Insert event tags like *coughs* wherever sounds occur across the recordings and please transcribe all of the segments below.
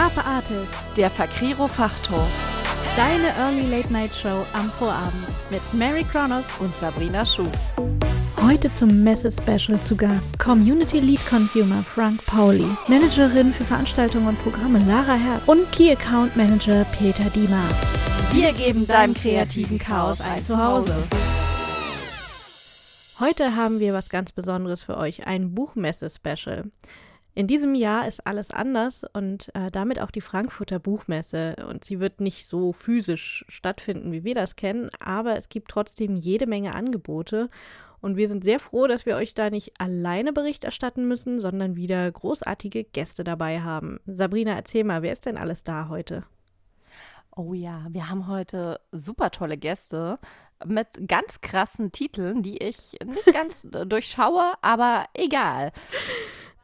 Carpe Artist, der Fakriro Fachtalk, deine Early Late Night Show am Vorabend mit Mary Kronos und Sabrina Schuh. Heute zum Messe-Special zu Gast Community Lead Consumer Frank Pauli, Managerin für Veranstaltungen und Programme Lara Herr und Key Account Manager Peter Diemer. Wir geben deinem kreativen Chaos ein Zuhause. Heute haben wir was ganz Besonderes für euch, ein Buchmesse-Special. In diesem Jahr ist alles anders und äh, damit auch die Frankfurter Buchmesse. Und sie wird nicht so physisch stattfinden, wie wir das kennen, aber es gibt trotzdem jede Menge Angebote. Und wir sind sehr froh, dass wir euch da nicht alleine Bericht erstatten müssen, sondern wieder großartige Gäste dabei haben. Sabrina, erzähl mal, wer ist denn alles da heute? Oh ja, wir haben heute super tolle Gäste mit ganz krassen Titeln, die ich nicht *laughs* ganz durchschaue, aber egal.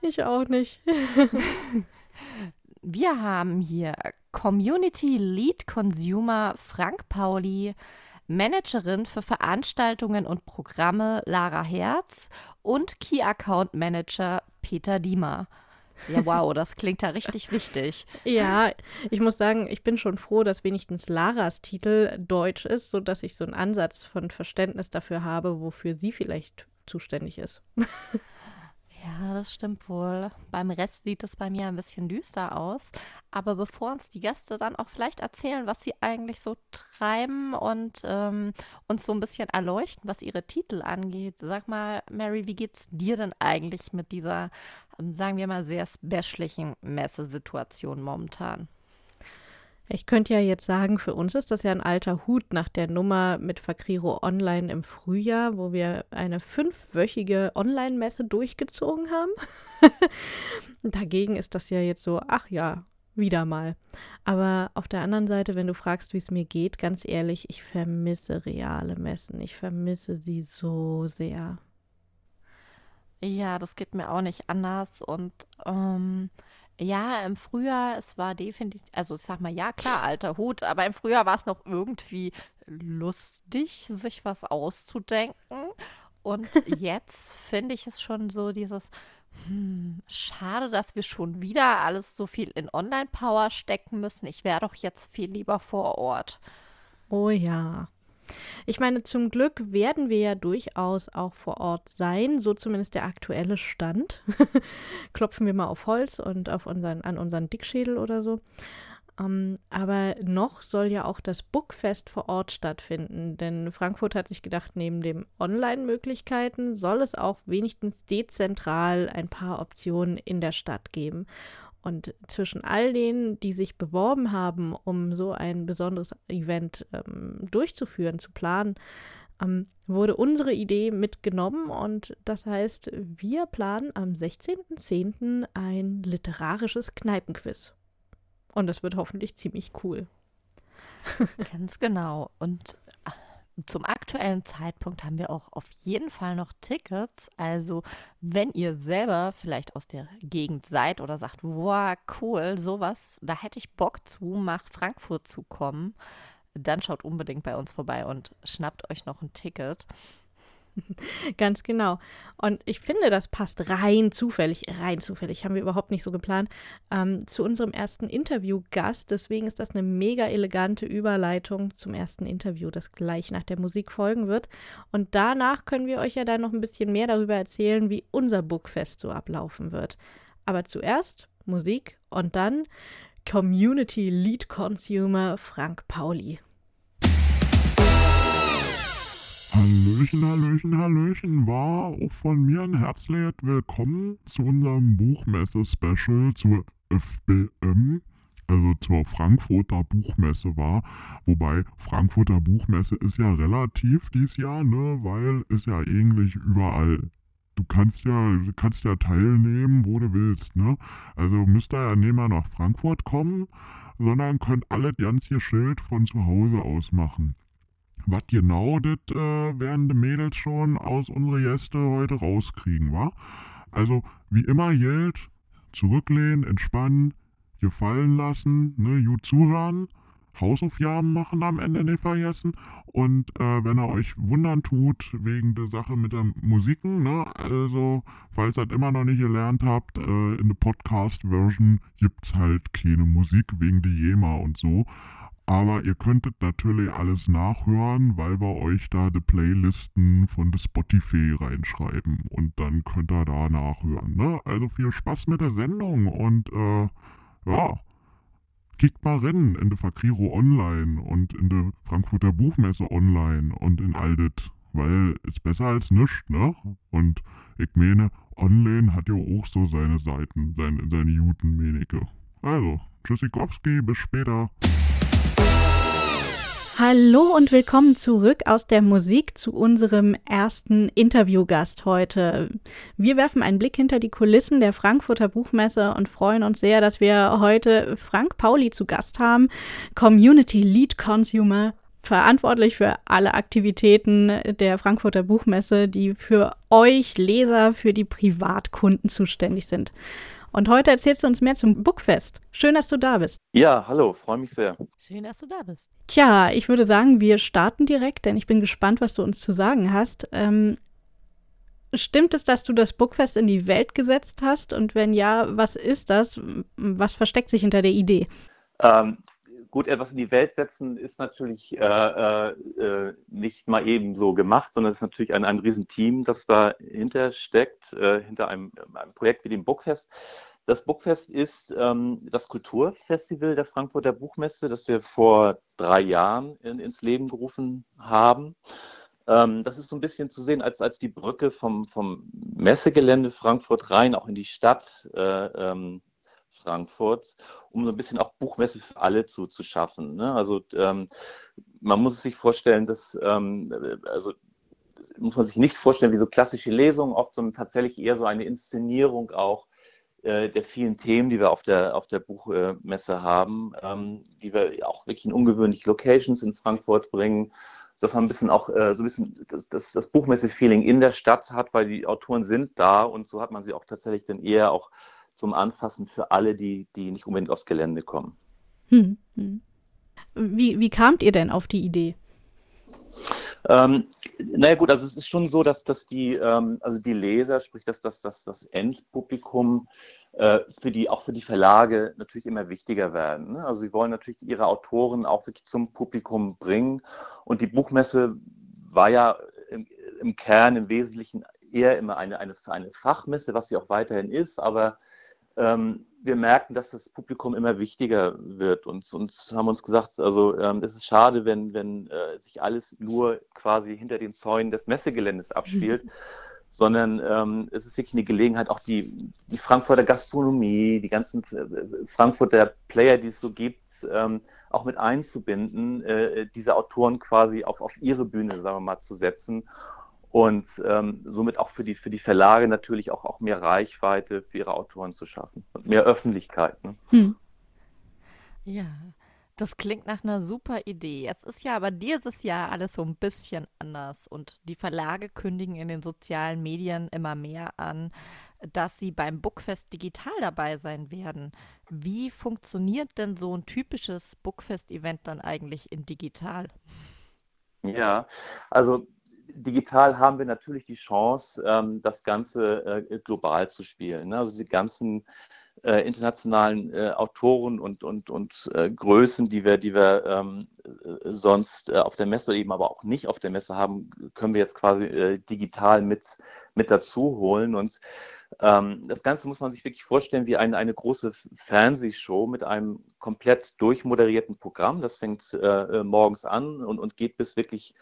Ich auch nicht. *laughs* wir haben hier Community Lead Consumer Frank Pauli, Managerin für Veranstaltungen und Programme Lara Herz und Key Account Manager Peter Diemer. Ja, wow, das klingt ja richtig *laughs* wichtig. Ja, ich muss sagen, ich bin schon froh, dass wenigstens Laras Titel deutsch ist, sodass ich so einen Ansatz von Verständnis dafür habe, wofür sie vielleicht zuständig ist. *laughs* Ja, das stimmt wohl. Beim Rest sieht es bei mir ein bisschen düster aus. Aber bevor uns die Gäste dann auch vielleicht erzählen, was sie eigentlich so treiben und ähm, uns so ein bisschen erleuchten, was ihre Titel angeht, sag mal, Mary, wie geht's dir denn eigentlich mit dieser, ähm, sagen wir mal, sehr specialen Messesituation momentan? Ich könnte ja jetzt sagen, für uns ist das ja ein alter Hut nach der Nummer mit Fakriro Online im Frühjahr, wo wir eine fünfwöchige Online-Messe durchgezogen haben. *laughs* Dagegen ist das ja jetzt so, ach ja, wieder mal. Aber auf der anderen Seite, wenn du fragst, wie es mir geht, ganz ehrlich, ich vermisse reale Messen. Ich vermisse sie so sehr. Ja, das geht mir auch nicht anders. Und ähm, ja, im Frühjahr, es war definitiv, also ich sag mal, ja, klar, alter Hut, aber im Frühjahr war es noch irgendwie lustig, sich was auszudenken. Und *laughs* jetzt finde ich es schon so dieses, hm, schade, dass wir schon wieder alles so viel in Online-Power stecken müssen. Ich wäre doch jetzt viel lieber vor Ort. Oh ja. Ich meine, zum Glück werden wir ja durchaus auch vor Ort sein, so zumindest der aktuelle Stand. *laughs* Klopfen wir mal auf Holz und auf unseren, an unseren Dickschädel oder so. Um, ähm, aber noch soll ja auch das Bookfest vor Ort stattfinden, denn Frankfurt hat sich gedacht, neben den Online-Möglichkeiten soll es auch wenigstens dezentral ein paar Optionen in der Stadt geben. Und zwischen all denen, die sich beworben haben, um so ein besonderes Event ähm, durchzuführen, zu planen, ähm, wurde unsere Idee mitgenommen. Und das heißt, wir planen am 16.10. ein literarisches Kneipenquiz. Und das wird hoffentlich ziemlich cool. Ganz genau. Und zum aktuellen Zeitpunkt haben wir auch auf jeden Fall noch Tickets. Also, wenn ihr selber vielleicht aus der Gegend seid oder sagt, wow, cool, sowas, da hätte ich Bock zu, nach Frankfurt zu kommen, dann schaut unbedingt bei uns vorbei und schnappt euch noch ein Ticket. *laughs* Ganz genau. Und ich finde, das passt rein zufällig, rein zufällig, haben wir überhaupt nicht so geplant, ähm, zu unserem ersten Interviewgast. Deswegen ist das eine mega elegante Überleitung zum ersten Interview, das gleich nach der Musik folgen wird. Und danach können wir euch ja dann noch ein bisschen mehr darüber erzählen, wie unser Bookfest so ablaufen wird. Aber zuerst Musik und dann Community Lead Consumer Frank Pauli. Hallöchen, Hallöchen, Hallöchen, war auch von mir ein herzliches Willkommen zu unserem Buchmesse-Special zur FBM, also zur Frankfurter Buchmesse war. Wobei Frankfurter Buchmesse ist ja relativ dieses Jahr, ne, weil ist ja eigentlich überall. Du kannst ja, kannst ja teilnehmen, wo du willst, ne? Also müsst ihr ja nicht mehr nach Frankfurt kommen, sondern könnt alle ganz ihr Schild von zu Hause aus machen. Was genau, das äh, werden die Mädels schon aus unsere Gäste heute rauskriegen, wa? Also, wie immer gilt, zurücklehnen, entspannen, gefallen lassen, ne, gut zuhören. Hausaufgaben machen am Ende nicht vergessen. Und äh, wenn er euch wundern tut wegen der Sache mit der Musiken, ne, also falls ihr das immer noch nicht gelernt habt, äh, in der Podcast-Version gibt es halt keine Musik wegen die Jema und so. Aber ihr könntet natürlich alles nachhören, weil wir euch da die Playlisten von der Spotify reinschreiben. Und dann könnt ihr da nachhören. Ne? Also viel Spaß mit der Sendung und äh, ja, kickt mal rein in der Fakriro Online und in der Frankfurter Buchmesse Online und in all das. Weil ist besser als nichts, ne? Und ich meine, online hat ja auch so seine Seiten, seine, seine Juten, Menike. Also, Tschüssikowski, bis später. Hallo und willkommen zurück aus der Musik zu unserem ersten Interviewgast heute. Wir werfen einen Blick hinter die Kulissen der Frankfurter Buchmesse und freuen uns sehr, dass wir heute Frank Pauli zu Gast haben, Community Lead Consumer, verantwortlich für alle Aktivitäten der Frankfurter Buchmesse, die für euch Leser, für die Privatkunden zuständig sind. Und heute erzählst du uns mehr zum Bookfest. Schön, dass du da bist. Ja, hallo, freue mich sehr. Schön, dass du da bist. Tja, ich würde sagen, wir starten direkt, denn ich bin gespannt, was du uns zu sagen hast. Ähm, stimmt es, dass du das Bookfest in die Welt gesetzt hast? Und wenn ja, was ist das? Was versteckt sich hinter der Idee? Ähm, gut, etwas in die Welt setzen ist natürlich äh, äh, äh nicht mal eben so gemacht, sondern es ist natürlich ein, ein Riesenteam, das dahinter steckt, äh, hinter einem, einem, Projekt wie dem Bookfest. Das Bookfest ist ähm, das Kulturfestival der Frankfurter Buchmesse, das wir vor drei Jahren in, ins Leben gerufen haben. Ähm, das ist so ein bisschen zu sehen als, als die Brücke vom, vom Messegelände Frankfurt rein, auch in die Stadt. Äh, ähm, Frankfurts, um so ein bisschen auch Buchmesse für alle zu, zu schaffen. Ne? Also ähm, man muss sich vorstellen, dass, ähm, also muss man sich nicht vorstellen wie so klassische Lesungen, oft sondern tatsächlich eher so eine Inszenierung auch äh, der vielen Themen, die wir auf der, auf der Buchmesse haben, ähm, die wir auch wirklich in ungewöhnliche Locations in Frankfurt bringen, dass man ein bisschen auch äh, so ein bisschen das, das, das Buchmesse-Feeling in der Stadt hat, weil die Autoren sind da und so hat man sie auch tatsächlich dann eher auch zum Anfassen für alle, die, die nicht unbedingt aufs Gelände kommen. Hm, hm. Wie, wie kamt ihr denn auf die Idee? Ähm, naja gut, also es ist schon so, dass, dass die, ähm, also die Leser, sprich dass, dass, dass das Endpublikum äh, für die, auch für die Verlage natürlich immer wichtiger werden. Ne? Also sie wollen natürlich ihre Autoren auch wirklich zum Publikum bringen. Und die Buchmesse war ja im, im Kern im Wesentlichen eher immer eine, eine, eine Fachmesse, was sie auch weiterhin ist, aber ähm, wir merken, dass das Publikum immer wichtiger wird. Und, und haben uns gesagt, also ähm, es ist schade, wenn, wenn äh, sich alles nur quasi hinter den Zäunen des Messegeländes abspielt, *laughs* sondern ähm, es ist wirklich eine Gelegenheit, auch die, die Frankfurter Gastronomie, die ganzen äh, Frankfurter Player, die es so gibt, ähm, auch mit einzubinden, äh, diese Autoren quasi auf, auf ihre Bühne, sagen wir mal, zu setzen und ähm, somit auch für die, für die Verlage natürlich auch, auch mehr Reichweite für ihre Autoren zu schaffen und mehr Öffentlichkeit. Ne? Hm. Ja, das klingt nach einer super Idee. Jetzt ist ja aber dieses Jahr alles so ein bisschen anders und die Verlage kündigen in den sozialen Medien immer mehr an, dass sie beim Bookfest digital dabei sein werden. Wie funktioniert denn so ein typisches Bookfest-Event dann eigentlich in digital? Ja, also digital haben wir natürlich die Chance, ähm, das Ganze äh, global zu spielen. Ne? Also die ganzen äh, internationalen äh, Autoren und, und, und äh, Größen, die wir, die wir ähm, äh, sonst äh, auf der Messe eben aber auch nicht auf der Messe haben, können wir jetzt quasi digital mit, mit dazu holen. Und ähm, das Ganze muss man sich wirklich vorstellen wie eine, eine große Fernsehshow mit einem komplett durchmoderierten Programm. Das fängt morgens an und, und geht bis wirklich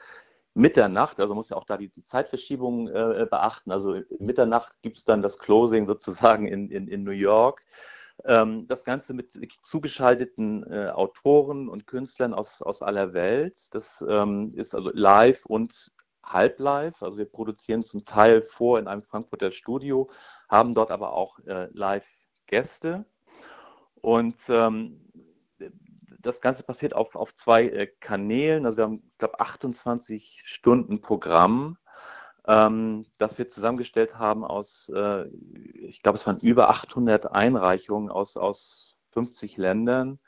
Mitternacht, also muss ja auch da die, die Zeitverschiebung äh, beachten. Also Mitternacht gibt es dann das Closing sozusagen in, in, in New York. Ähm, das Ganze mit zugeschalteten äh, Autoren und Künstlern aus, aus aller Welt. Das ähm, ist also live und halb live. Also wir produzieren zum Teil vor in einem Frankfurter Studio, haben dort aber auch äh, Live-Gäste. Und ähm, das Ganze passiert auf, auf zwei äh, Kanälen. Also wir haben, ich glaube, 28 Stunden Programm, ähm, das wir zusammengestellt haben aus, äh, ich glaube, es waren über 800 Einreichungen aus, aus 50 Ländern. Äh,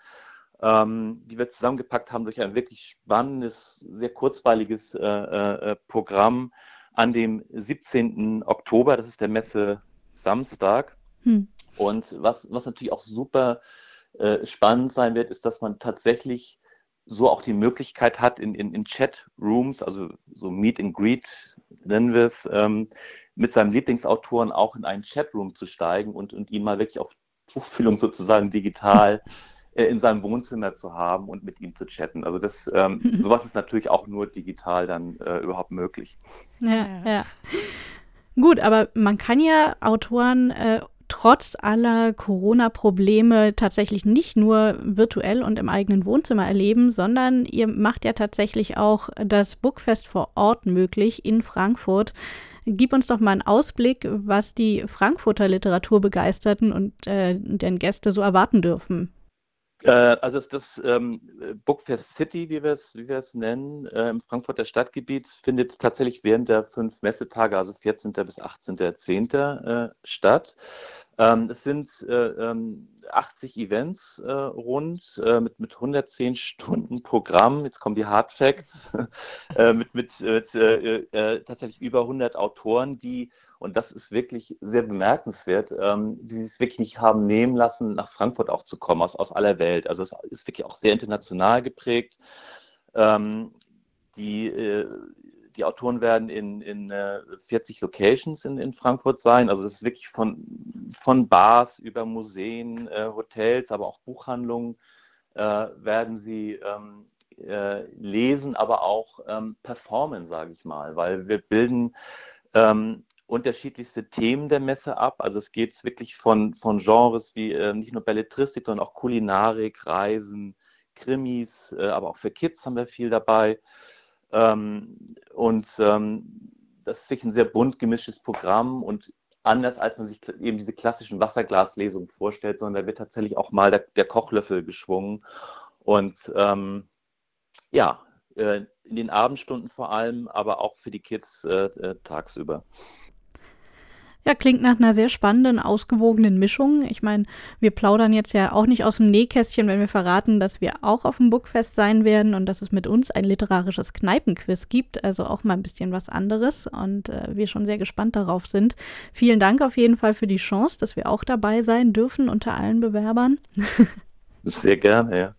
ähm, die wir zusammengepackt haben durch ein wirklich spannendes, sehr kurzweiliges äh, äh, Programm an dem 17. Oktober. Das ist der Messe Samstag. Hm. Und was, was natürlich auch super äh, spannend sein wird, ist, dass man tatsächlich so auch die Möglichkeit hat, in, in, in Chat-Rooms, also so Meet and Greet nennen wir es, ähm, mit seinem Lieblingsautoren auch in einen Chatroom zu steigen und, und ihn mal wirklich auf Tuchfühlung sozusagen digital *laughs* äh, in seinem Wohnzimmer zu haben und mit ihm zu chatten. Also das, ähm, *laughs* sowas ist natürlich auch nur digital dann äh, überhaupt möglich. Ja, ja. Gut, aber man kann ja Autoren äh, trotz aller Corona-Probleme tatsächlich nicht nur virtuell und im eigenen Wohnzimmer erleben, sondern ihr macht ja tatsächlich auch das Bookfest vor Ort möglich in Frankfurt. Gib uns doch mal einen Ausblick, was die Frankfurter Literaturbegeisterten und äh, deren Gäste so erwarten dürfen. Äh, also das, das ähm, Bookfest City, wie wir es, wie nennen, äh, im Frankfurter Stadtgebiet, findet tatsächlich während der fünf Messetage, also 14. bis 18.10. Äh, statt. Ähm, es sind äh, ähm, 80 Events äh, rund äh, mit, mit 110 Stunden Programm. Jetzt kommen die Hard Facts *laughs* äh, mit, mit, mit äh, äh, tatsächlich über 100 Autoren, die, und das ist wirklich sehr bemerkenswert, ähm, die es wirklich nicht haben nehmen lassen, nach Frankfurt auch zu kommen, aus, aus aller Welt. Also es ist wirklich auch sehr international geprägt. Ähm, die die Autoren werden in, in äh, 40 Locations in, in Frankfurt sein. Also das ist wirklich von, von Bars über Museen, äh, Hotels, aber auch Buchhandlungen äh, werden sie ähm, äh, lesen, aber auch ähm, performen, sage ich mal, weil wir bilden ähm, unterschiedlichste Themen der Messe ab. Also es geht wirklich von, von Genres wie äh, nicht nur Belletristik, sondern auch Kulinarik, Reisen, Krimis, äh, aber auch für Kids haben wir viel dabei. Ähm, und ähm, das ist wirklich ein sehr bunt gemischtes Programm und anders als man sich eben diese klassischen Wasserglaslesungen vorstellt, sondern da wird tatsächlich auch mal der, der Kochlöffel geschwungen. Und ähm, ja, äh, in den Abendstunden vor allem, aber auch für die Kids äh, äh, tagsüber. Ja, klingt nach einer sehr spannenden, ausgewogenen Mischung. Ich meine, wir plaudern jetzt ja auch nicht aus dem Nähkästchen, wenn wir verraten, dass wir auch auf dem Bookfest sein werden und dass es mit uns ein literarisches Kneipenquiz gibt. Also auch mal ein bisschen was anderes und äh, wir schon sehr gespannt darauf sind. Vielen Dank auf jeden Fall für die Chance, dass wir auch dabei sein dürfen unter allen Bewerbern. *laughs* Sehr gerne, ja.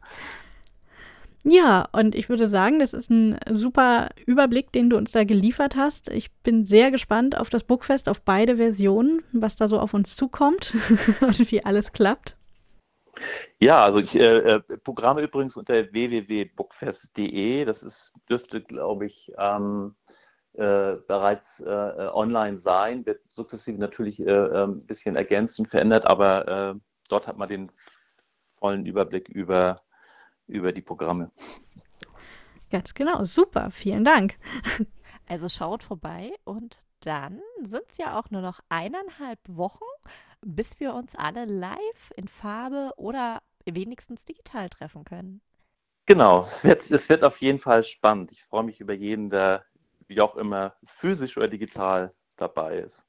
Ja, und ich würde sagen, das ist ein super Überblick, den du uns da geliefert hast. Ich bin sehr gespannt auf das Bookfest, auf beide Versionen, was da so auf uns zukommt *laughs* und wie alles klappt. Ja, also ich äh, äh Programme übrigens unter www.bookfest.de. Das ist, dürfte, glaube ich, ähm, äh, bereits äh, äh, online sein. Wird sukzessive natürlich äh, ein bisschen ergänzt und verändert, aber dort hat man den vollen Überblick über über die Programme. Ganz genau, super, vielen Dank. Also schaut vorbei und dann sind es ja auch nur noch eineinhalb Wochen, bis wir uns alle live in Farbe oder wenigstens digital treffen können. Genau, es wird, es wird auf jeden Fall spannend. Ich freue mich über jeden, der wie auch immer physisch oder digital dabei ist.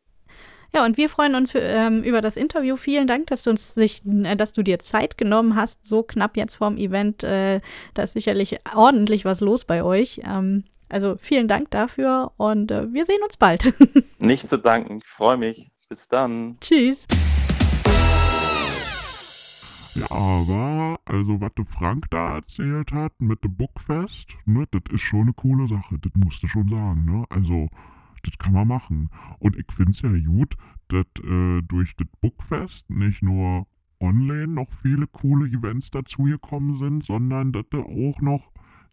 Ja, und wir freuen uns für, ähm, über das Interview. Vielen Dank, dass du uns sich, äh, dass du dir Zeit genommen hast, so knapp jetzt vorm Event. Äh, da ist sicherlich ordentlich was los bei euch. Ähm, also vielen Dank dafür und äh, wir sehen uns bald. *laughs* Nicht zu danken. Ich freue mich. Bis dann. Tschüss. Ja, aber, also, was der Frank da erzählt hat mit dem Bookfest, ne, das ist schon eine coole Sache. Das musst du schon sagen, ne? Also, das kann man machen. Und ich finde es ja gut, dass äh, durch das Bookfest nicht nur online noch viele coole Events dazugekommen sind, sondern dass du auch noch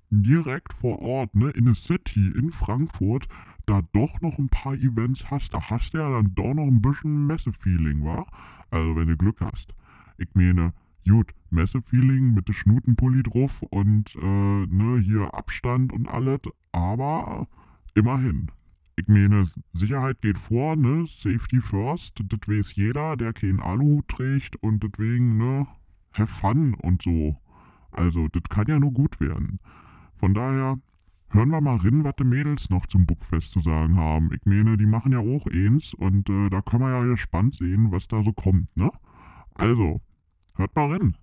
direkt vor Ort, ne, in der City, in Frankfurt, da doch noch ein paar Events hast. Da hast du ja dann doch noch ein bisschen Messefeeling, wa? Also wenn du Glück hast. Ich meine, gut, Messefeeling mit der Schnutenpulli drauf und äh, ne, hier Abstand und alles, aber immerhin ich meine, Sicherheit geht vor, ne? Safety first. Das weiß jeder, der keinen Aluhut trägt und deswegen, ne? Have fun und so. Also, das kann ja nur gut werden. Von daher, hören wir mal rein, was die Mädels noch zum Bookfest zu sagen haben. Ich meine, die machen ja auch eins und äh, da kann man ja gespannt sehen, was da so kommt, ne? Also, hört mal rein.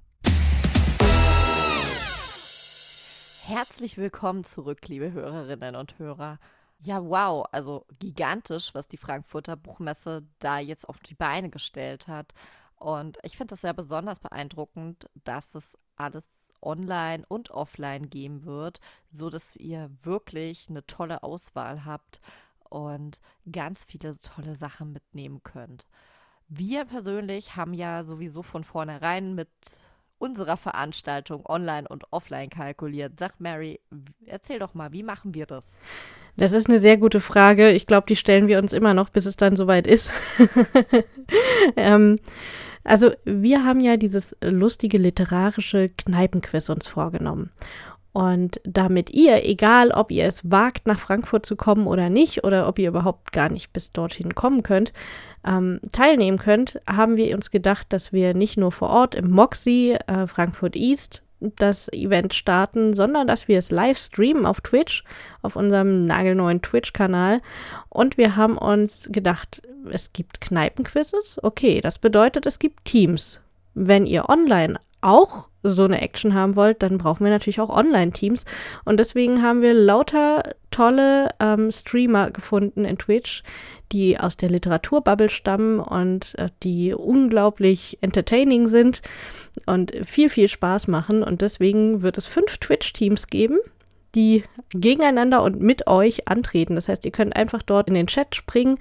Herzlich willkommen zurück, liebe Hörerinnen und Hörer. Ja, wow, also gigantisch, was die Frankfurter Buchmesse da jetzt auf die Beine gestellt hat. Und ich finde das sehr besonders beeindruckend, dass es alles online und offline geben wird, so dass ihr wirklich eine tolle Auswahl habt und ganz viele tolle Sachen mitnehmen könnt. Wir persönlich haben ja sowieso von vornherein mit unserer Veranstaltung online und offline kalkuliert. Sag Mary, erzähl doch mal, wie machen wir das? Das ist eine sehr gute Frage. Ich glaube, die stellen wir uns immer noch, bis es dann soweit ist. *laughs* ähm, also wir haben ja dieses lustige literarische Kneipenquiz uns vorgenommen. Und damit ihr, egal ob ihr es wagt, nach Frankfurt zu kommen oder nicht, oder ob ihr überhaupt gar nicht bis dorthin kommen könnt, ähm, teilnehmen könnt, haben wir uns gedacht, dass wir nicht nur vor Ort im Moxie äh, Frankfurt East das Event starten, sondern dass wir es live streamen auf Twitch, auf unserem nagelneuen Twitch-Kanal. Und wir haben uns gedacht, es gibt Kneipenquizzes. Okay, das bedeutet, es gibt Teams. Wenn ihr online auch so eine Action haben wollt, dann brauchen wir natürlich auch Online-Teams. Und deswegen haben wir lauter tolle ähm, Streamer gefunden in Twitch, die aus der Literaturbubble stammen und äh, die unglaublich entertaining sind und viel, viel Spaß machen. Und deswegen wird es fünf Twitch-Teams geben, die gegeneinander und mit euch antreten. Das heißt, ihr könnt einfach dort in den Chat springen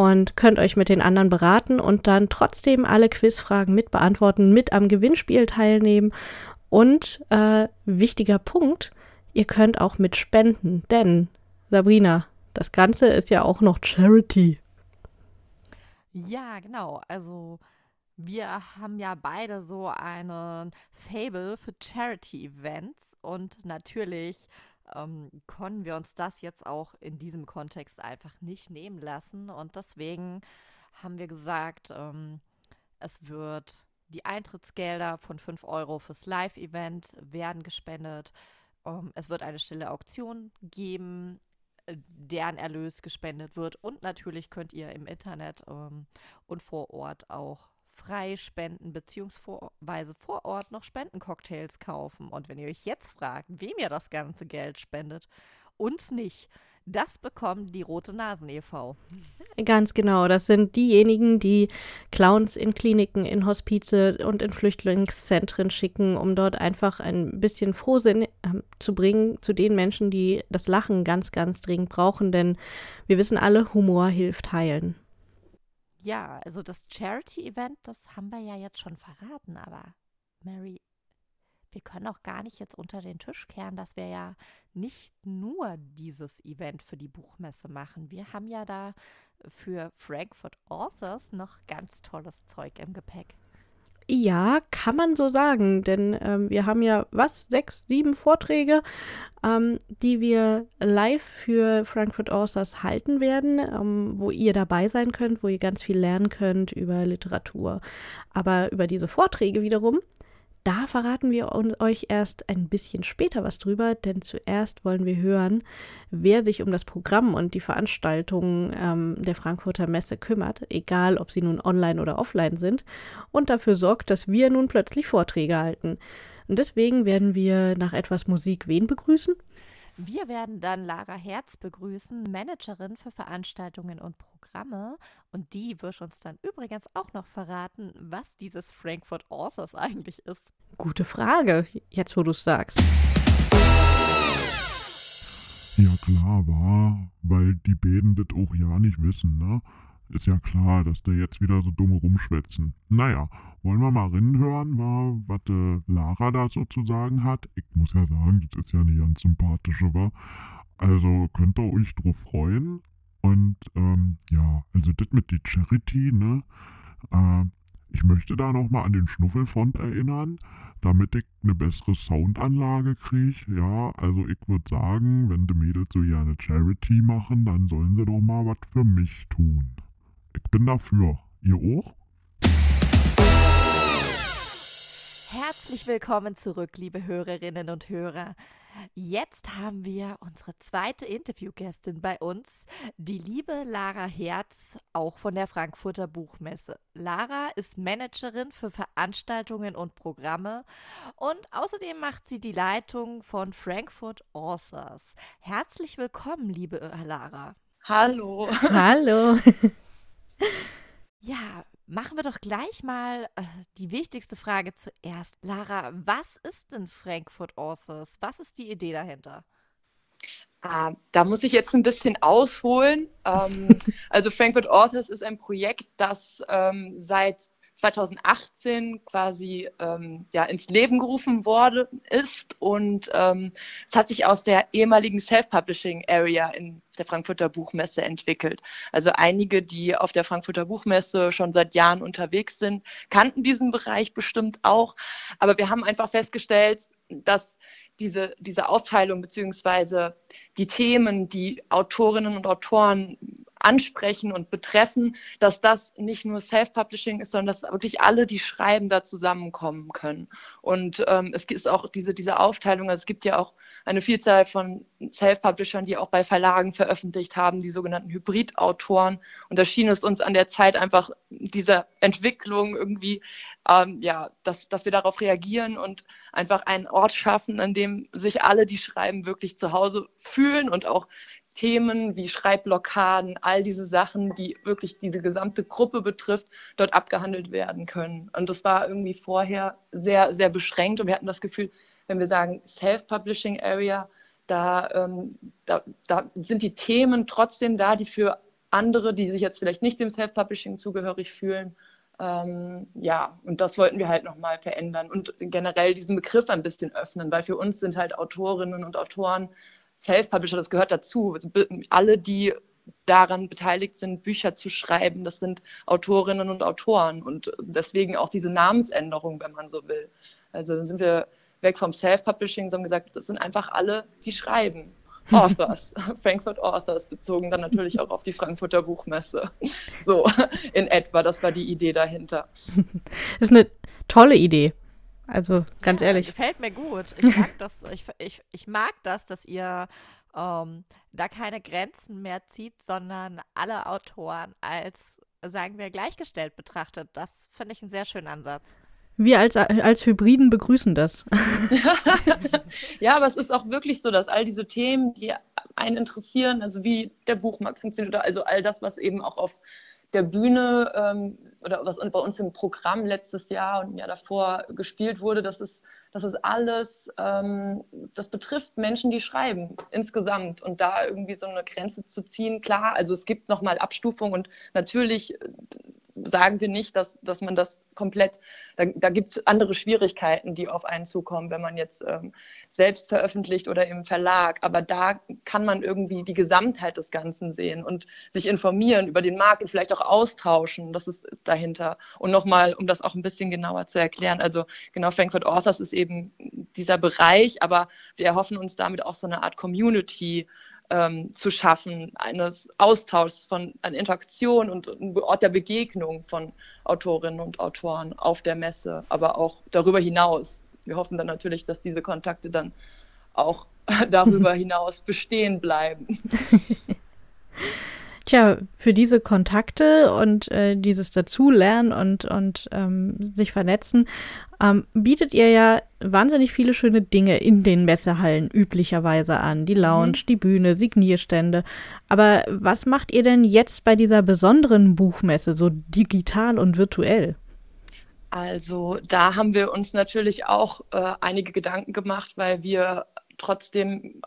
und könnt euch mit den anderen beraten und dann trotzdem alle Quizfragen mit beantworten, mit am Gewinnspiel teilnehmen. Und äh, wichtiger Punkt, ihr könnt auch mit spenden, denn Sabrina, das Ganze ist ja auch noch Charity. Ja, genau. Also wir haben ja beide so einen Fable für Charity-Events und natürlich ähm, konnten wir uns das jetzt auch in diesem Kontext einfach nicht nehmen lassen. Und deswegen haben wir gesagt, ähm, es wird die Eintrittsgelder von 5 Euro fürs Live-Event werden gespendet. Ähm, es wird eine stille Auktion geben, äh, deren Erlös gespendet wird. Und natürlich könnt ihr im Internet ähm, und vor Ort auch frei spenden beziehungsweise vor Ort noch Spendencocktails kaufen. Und wenn ihr euch jetzt fragt, wem ihr das ganze Geld spendet, uns nicht. Das bekommt die Rote Nasen e.V. Ganz genau. Das sind diejenigen, die Clowns in Kliniken, in Hospize und in Flüchtlingszentren schicken, um dort einfach ein bisschen Frohsinn äh, zu bringen zu den Menschen, die das Lachen ganz, ganz dringend brauchen. Denn wir wissen alle, Humor hilft heilen. Ja, also das Charity-Event, das haben wir ja jetzt schon verraten, aber Mary, wir können auch gar nicht jetzt unter den Tisch kehren, dass wir ja nicht nur dieses Event für die Buchmesse machen. Wir haben ja da für Frankfurt Authors noch ganz tolles Zeug im Gepäck. Ja, kann man so sagen, denn ähm, wir haben ja was, sechs, sieben Vorträge, ähm, die wir live für Frankfurt Authors halten werden, ähm, wo ihr dabei sein könnt, wo ihr ganz viel lernen könnt über Literatur. Aber über diese Vorträge wiederum da verraten wir euch erst ein bisschen später was drüber, denn zuerst wollen wir hören, wer sich um das Programm und die Veranstaltungen ähm, der Frankfurter Messe kümmert, egal ob sie nun online oder offline sind, und dafür sorgt, dass wir nun plötzlich Vorträge halten. Und deswegen werden wir nach etwas Musik wen begrüßen? Wir werden dann Lara Herz begrüßen, Managerin für Veranstaltungen und Programme. Und die wird uns dann übrigens auch noch verraten, was dieses Frankfurt Authors eigentlich ist. Gute Frage, jetzt wo du es sagst. Ja klar, war, weil die Bäden das auch ja nicht wissen, ne? Ist ja klar, dass die jetzt wieder so dumm rumschwätzen. Naja, wollen wir mal reinhören, was äh, Lara da sozusagen hat? Ich muss ja sagen, das ist ja eine ganz sympathische, wa? Also könnt ihr euch drauf freuen. Und ähm, ja, also das mit die Charity, ne? Äh, ich möchte da nochmal an den Schnuffelfond erinnern, damit ich eine bessere Soundanlage kriege. Ja, also ich würde sagen, wenn die Mädels so gerne Charity machen, dann sollen sie doch mal was für mich tun. Ich bin dafür. Ihr auch? Herzlich willkommen zurück, liebe Hörerinnen und Hörer. Jetzt haben wir unsere zweite Interviewgästin bei uns, die liebe Lara Herz, auch von der Frankfurter Buchmesse. Lara ist Managerin für Veranstaltungen und Programme und außerdem macht sie die Leitung von Frankfurt Authors. Herzlich willkommen, liebe Lara. Hallo. Hallo. Ja, Machen wir doch gleich mal äh, die wichtigste Frage zuerst. Lara, was ist denn Frankfurt Authors? Was ist die Idee dahinter? Ah, da muss ich jetzt ein bisschen ausholen. Ähm, *laughs* also Frankfurt Authors ist ein Projekt, das ähm, seit 2018 quasi ähm, ja, ins Leben gerufen worden ist. Und ähm, es hat sich aus der ehemaligen Self-Publishing Area in der Frankfurter Buchmesse entwickelt. Also einige, die auf der Frankfurter Buchmesse schon seit Jahren unterwegs sind, kannten diesen Bereich bestimmt auch. Aber wir haben einfach festgestellt, dass diese, diese Aufteilung beziehungsweise die Themen, die Autorinnen und Autoren ansprechen und betreffen, dass das nicht nur Self-Publishing ist, sondern dass wirklich alle, die schreiben, da zusammenkommen können. Und ähm, es ist auch diese, diese Aufteilung, also es gibt ja auch eine Vielzahl von Self-Publishern, die auch bei Verlagen veröffentlicht haben, die sogenannten Hybrid-Autoren. Und da schien es uns an der Zeit einfach dieser Entwicklung irgendwie, ähm, ja, dass, dass wir darauf reagieren und einfach einen Ort schaffen, an dem sich alle, die schreiben, wirklich zu Hause fühlen und auch Themen wie Schreibblockaden, all diese Sachen, die wirklich diese gesamte Gruppe betrifft, dort abgehandelt werden können. Und das war irgendwie vorher sehr, sehr beschränkt und wir hatten das Gefühl, wenn wir sagen Self-Publishing Area, da, ähm, da, da sind die Themen trotzdem da, die für andere, die sich jetzt vielleicht nicht dem Self-Publishing zugehörig fühlen, ähm, ja, und das wollten wir halt nochmal verändern und generell diesen Begriff ein bisschen öffnen, weil für uns sind halt Autorinnen und Autoren Self-Publisher, das gehört dazu. Alle, die daran beteiligt sind, Bücher zu schreiben, das sind Autorinnen und Autoren und deswegen auch diese Namensänderung, wenn man so will. Also dann sind wir weg vom Self-Publishing, sondern gesagt, das sind einfach alle, die schreiben. *laughs* Authors, *laughs* Frankfurt Authors, bezogen dann natürlich auch auf die Frankfurter Buchmesse. So in etwa, das war die Idee dahinter. Das *laughs* ist eine tolle Idee. Also ganz ja, ehrlich. Gefällt mir gut. Ich mag das, *laughs* ich, ich, ich mag das, dass ihr ähm, da keine Grenzen mehr zieht, sondern alle Autoren als, sagen wir, gleichgestellt betrachtet. Das finde ich einen sehr schönen Ansatz. Wir als, als Hybriden begrüßen das. *laughs* *laughs* ja, aber es ist auch wirklich so, dass all diese Themen, die einen interessieren, also wie der Buchmarkt funktioniert oder also all das, was eben auch auf der Bühne ähm, oder was bei uns im Programm letztes Jahr und ein Jahr davor gespielt wurde, das ist, das ist alles, ähm, das betrifft Menschen, die schreiben insgesamt. Und da irgendwie so eine Grenze zu ziehen, klar, also es gibt nochmal Abstufung und natürlich sagen wir nicht, dass, dass man das komplett, da, da gibt es andere Schwierigkeiten, die auf einen zukommen, wenn man jetzt ähm, selbst veröffentlicht oder im Verlag. Aber da kann man irgendwie die Gesamtheit des Ganzen sehen und sich informieren über den Markt und vielleicht auch austauschen. Das ist dahinter. Und nochmal, um das auch ein bisschen genauer zu erklären, also genau, Frankfurt Authors ist eben dieser Bereich, aber wir erhoffen uns damit auch so eine Art Community ähm, zu schaffen, eines Austauschs von einer Interaktion und ein Ort der Begegnung von Autorinnen und Autoren auf der Messe, aber auch darüber hinaus. Wir hoffen dann natürlich, dass diese Kontakte dann auch *laughs* darüber *laughs* hinaus bestehen bleiben. *laughs* Tja, für diese Kontakte und äh, dieses Dazulernen und, und ähm, sich vernetzen, ähm, bietet ihr ja wahnsinnig viele schöne Dinge in den Messehallen üblicherweise an. Die Lounge, mhm. die Bühne, Signierstände. Aber was macht ihr denn jetzt bei dieser besonderen Buchmesse, so digital und virtuell? Also da haben wir uns natürlich auch äh, einige Gedanken gemacht, weil wir trotzdem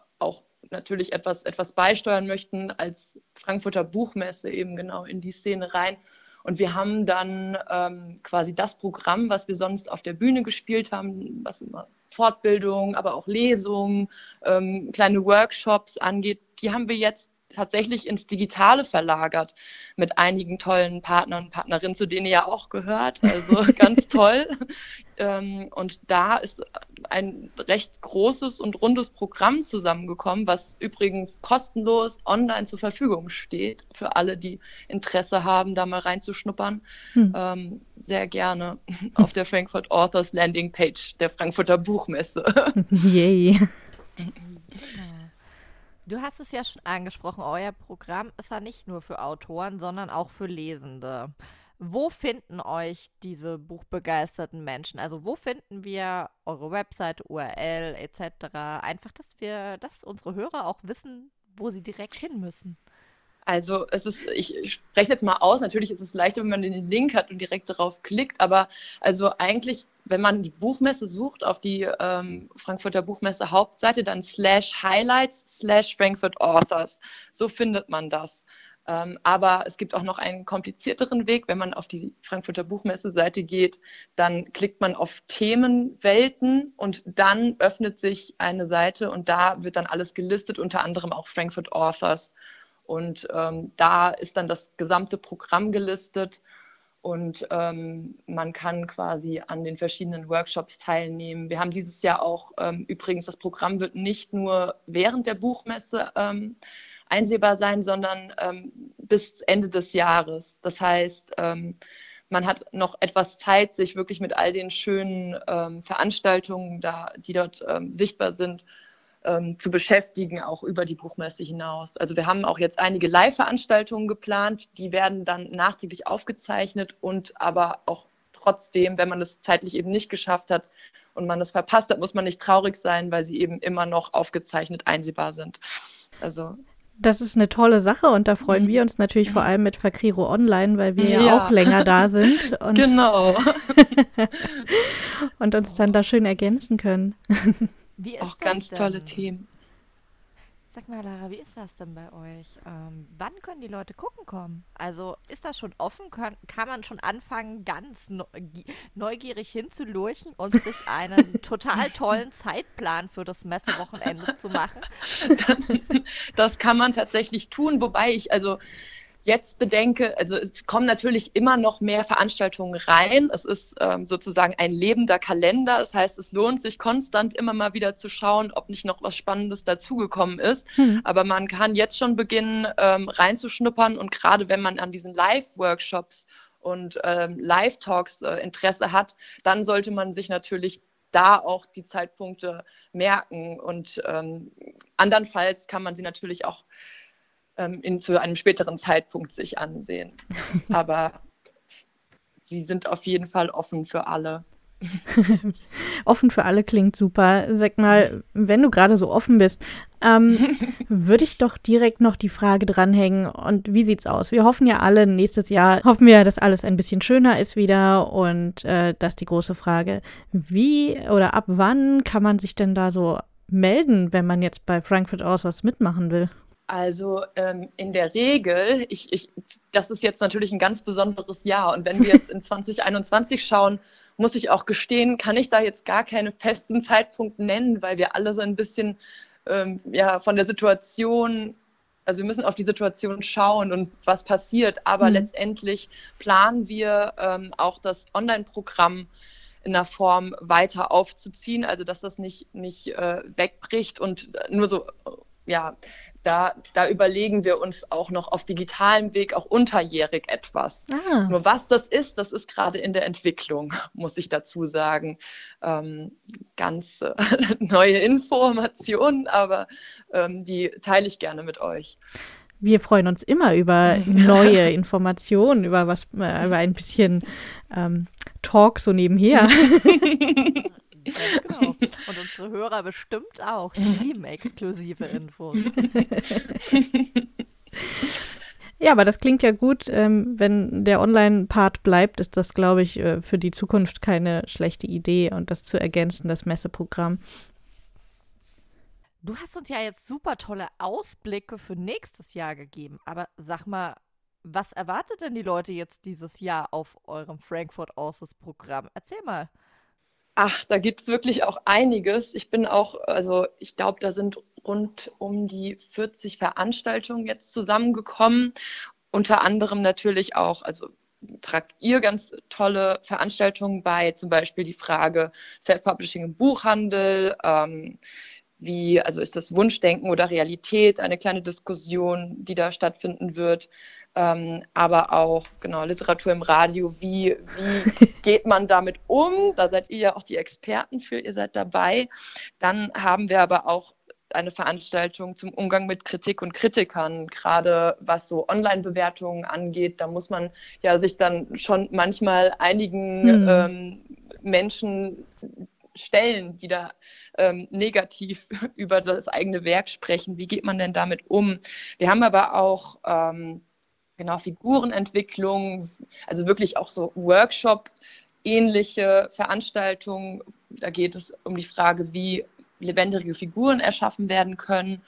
natürlich etwas, etwas beisteuern möchten als Frankfurter Buchmesse eben genau in die Szene rein. Und wir haben dann ähm, quasi das Programm, was wir sonst auf der Bühne gespielt haben, was immer Fortbildung, aber auch Lesungen, ähm, kleine Workshops angeht, die haben wir jetzt tatsächlich ins Digitale verlagert mit einigen tollen Partnern und Partnerinnen, zu denen ihr ja auch gehört. Also *laughs* ganz toll. Ähm, und da ist ein recht großes und rundes Programm zusammengekommen, was übrigens kostenlos online zur Verfügung steht für alle, die Interesse haben, da mal reinzuschnuppern. Hm. Ähm, sehr gerne auf der Frankfurt Authors Landing Page der Frankfurter Buchmesse. *laughs* Yay. *laughs* Du hast es ja schon angesprochen, euer Programm ist ja nicht nur für Autoren, sondern auch für Lesende. Wo finden euch diese buchbegeisterten Menschen? Also wo finden wir eure Website, URL etc. Einfach, dass wir, dass unsere Hörer auch wissen, wo sie direkt hin müssen. Also es ist, ich spreche jetzt mal aus, natürlich ist es leichter, wenn man den Link hat und direkt darauf klickt, aber also eigentlich, wenn man die Buchmesse sucht auf die ähm, Frankfurter Buchmesse Hauptseite, dann slash highlights slash Frankfurt Authors. So findet man das. Ähm, aber es gibt auch noch einen komplizierteren Weg. Wenn man auf die Frankfurter Buchmesse-Seite geht, dann klickt man auf Themenwelten und dann öffnet sich eine Seite und da wird dann alles gelistet, unter anderem auch Frankfurt Authors. Und ähm, da ist dann das gesamte Programm gelistet und ähm, man kann quasi an den verschiedenen Workshops teilnehmen. Wir haben dieses Jahr auch ähm, übrigens, das Programm wird nicht nur während der Buchmesse ähm, einsehbar sein, sondern ähm, bis Ende des Jahres. Das heißt, ähm, man hat noch etwas Zeit, sich wirklich mit all den schönen ähm, Veranstaltungen, da, die dort sichtbar sind, ähm, zu beschäftigen, auch über die Buchmesse hinaus. Also wir haben auch jetzt einige Live-Veranstaltungen geplant, die werden dann nachträglich aufgezeichnet und aber auch trotzdem, wenn man es zeitlich eben nicht geschafft hat und man es verpasst hat, muss man nicht traurig sein, weil sie eben immer noch aufgezeichnet einsehbar sind. Also das ist eine tolle Sache und da freuen wir uns natürlich vor allem mit Fakriro Online, weil wir ja, ja auch länger da sind. *laughs* Und genau. *laughs* *laughs* und uns dann da schön ergänzen können. Auch ganz denn? tolle Themen. Sag mal, Lara, wie ist das denn bei euch? Ähm, wann können die Leute gucken kommen? Also ist das schon offen? Kann, kann man schon anfangen, ganz neugierig hinzulurchen und sich einen *laughs* total tollen Zeitplan für das Messewochenende zu machen? *laughs* Das kann man tatsächlich tun, wobei ich, also jetzt bedenke, also es kommen natürlich immer noch mehr Veranstaltungen rein. Es ist ähm, sozusagen ein lebender Kalender. Das heißt, es lohnt sich konstant immer mal wieder zu schauen, ob nicht noch was Spannendes dazugekommen ist. Hm. Aber man kann jetzt schon beginnen, ähm, reinzuschnuppern. Und gerade wenn man an diesen Live-Workshops und ähm, Live-Talks äh, Interesse hat, dann sollte man sich natürlich da auch die Zeitpunkte merken. Und ähm, andernfalls kann man sie natürlich auch ähm, in, zu einem späteren Zeitpunkt sich ansehen. *laughs* Aber sie sind auf jeden Fall offen für alle. *laughs* offen für alle klingt super. Sag mal, wenn du gerade so offen bist, ähm, *laughs* würde ich doch direkt noch die Frage dranhängen. Und wie sieht's aus? Wir hoffen ja alle, nächstes Jahr hoffen wir, dass alles ein bisschen schöner ist wieder. Und äh, das ist die große Frage, wie oder ab wann kann man sich denn da so melden, wenn man jetzt bei Frankfurt Authors mitmachen will? Also ähm, in der Regel, ich, ich, das ist jetzt natürlich ein ganz besonderes Jahr. Und wenn wir jetzt in *laughs* 2021 schauen, muss ich auch gestehen, kann ich da jetzt gar keinen festen Zeitpunkt nennen, weil wir alle so ein bisschen ähm, ja, von der Situation, also wir müssen auf die Situation schauen und was passiert. Aber mhm. letztendlich planen wir ähm, auch das Online-Programm in der Form weiter aufzuziehen, also dass das nicht, nicht äh, wegbricht und nur so ja, da, da überlegen wir uns auch noch auf digitalem Weg auch unterjährig etwas. Ah. Nur was das ist, das ist gerade in der Entwicklung, *laughs* muss ich dazu sagen. Ähm, ganz äh, *laughs* neue Informationen, aber ähm, die teile ich gerne mit euch. Wir freuen uns immer über *laughs* neue Informationen, über was, äh, über ein bisschen ähm, Talk so nebenher. Genau. Und unsere Hörer bestimmt auch. Die *laughs* lieben exklusive Infos. Ja, aber das klingt ja gut. Ähm, wenn der Online-Part bleibt, ist das, glaube ich, äh, für die Zukunft keine schlechte Idee und das zu ergänzen, das Messeprogramm. Du hast uns ja jetzt super tolle Ausblicke für nächstes Jahr gegeben. Aber sag mal, was erwartet denn die Leute jetzt dieses Jahr auf eurem Frankfurt Authors Programm? Erzähl mal. Ach, da gibt es wirklich auch einiges. Ich bin auch, also ich glaube, da sind rund um die 40 Veranstaltungen jetzt zusammengekommen. Unter anderem natürlich auch, also tragt ihr ganz tolle Veranstaltungen bei, zum Beispiel die Frage Self-Publishing im Buchhandel. Ähm, wie, also ist das Wunschdenken oder Realität, eine kleine Diskussion, die da stattfinden wird. Ähm, aber auch genau Literatur im Radio. Wie, wie *laughs* geht man damit um? Da seid ihr ja auch die Experten für, ihr seid dabei. Dann haben wir aber auch eine Veranstaltung zum Umgang mit Kritik und Kritikern, gerade was so Online-Bewertungen angeht. Da muss man ja sich dann schon manchmal einigen hm. ähm, Menschen stellen, die da ähm, negativ *laughs* über das eigene Werk sprechen. Wie geht man denn damit um? Wir haben aber auch ähm, genau Figurenentwicklung, also wirklich auch so Workshop ähnliche Veranstaltungen. Da geht es um die Frage, wie lebendige Figuren erschaffen werden können.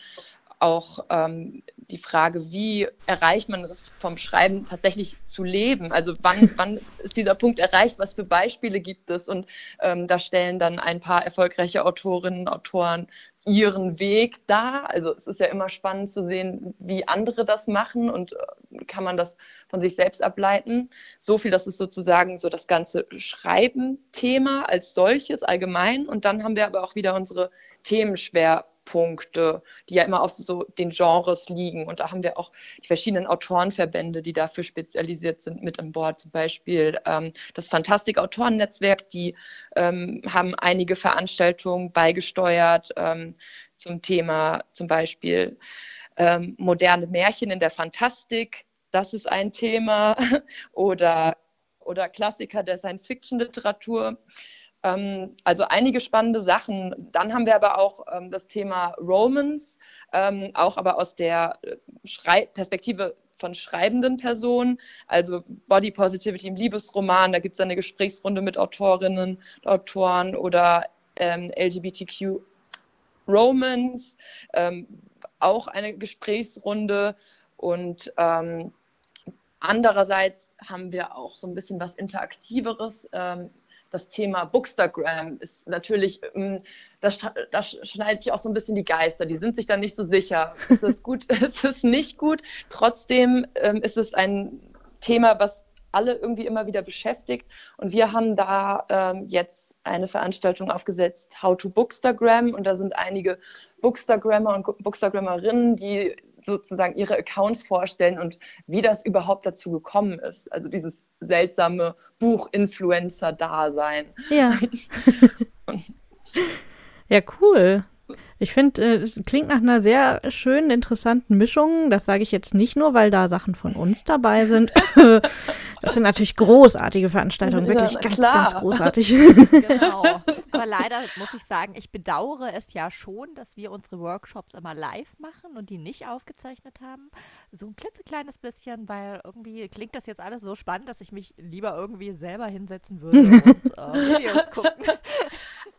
Auch ähm, die Frage, wie erreicht man es vom Schreiben tatsächlich zu leben? Also wann, *laughs* wann ist dieser Punkt erreicht? Was für Beispiele gibt es? Und ähm, da stellen dann ein paar erfolgreiche Autorinnen und Autoren ihren Weg dar. Also es ist ja immer spannend zu sehen, wie andere das machen und äh, kann man das von sich selbst ableiten. So viel, das ist sozusagen so das ganze Schreiben-Thema als solches allgemein. Und dann haben wir aber auch wieder unsere Themenschwerpunkte. Punkte, die ja immer auf so den Genres liegen. Und da haben wir auch die verschiedenen Autorenverbände, die dafür spezialisiert sind, mit an Bord. Zum Beispiel ähm, das Fantastik-Autorennetzwerk, die ähm, haben einige Veranstaltungen beigesteuert ähm, zum Thema zum Beispiel ähm, moderne Märchen in der Fantastik. Das ist ein Thema. *laughs* oder, oder Klassiker der Science-Fiction-Literatur. Ähm, also einige spannende Sachen. Dann haben wir aber auch ähm, das Thema Romans, ähm, auch aber aus der äh, Schrei Perspektive von schreibenden Personen, also Body Positivity im Liebesroman, da gibt es eine Gesprächsrunde mit Autorinnen, Autoren oder ähm, LGBTQ Romans, ähm, auch eine Gesprächsrunde und ähm, andererseits haben wir auch so ein bisschen was Interaktiveres das Thema Bookstagram ist natürlich, ähm, das, das schneidet sich auch so ein bisschen die Geister. Die sind sich da nicht so sicher. Ist es gut, *laughs* ist es nicht gut? Trotzdem ähm, ist es ein Thema, was alle irgendwie immer wieder beschäftigt. Und wir haben da ähm, jetzt eine Veranstaltung aufgesetzt, How to Bookstagram. Und da sind einige Bookstagrammer und Bookstagrammerinnen, die sozusagen ihre Accounts vorstellen und wie das überhaupt dazu gekommen ist. Also dieses seltsame Buch-Influencer-Dasein. Ja. *laughs* ja, cool. Ich finde, äh, es klingt nach einer sehr schönen, interessanten Mischung. Das sage ich jetzt nicht nur, weil da Sachen von uns dabei sind. *laughs* das sind natürlich großartige Veranstaltungen, wirklich ja, ganz, ganz großartig. Genau. *laughs* Aber leider muss ich sagen, ich bedauere es ja schon, dass wir unsere Workshops immer live machen und die nicht aufgezeichnet haben. So ein klitzekleines bisschen, weil irgendwie klingt das jetzt alles so spannend, dass ich mich lieber irgendwie selber hinsetzen würde *laughs* und äh, Videos gucken.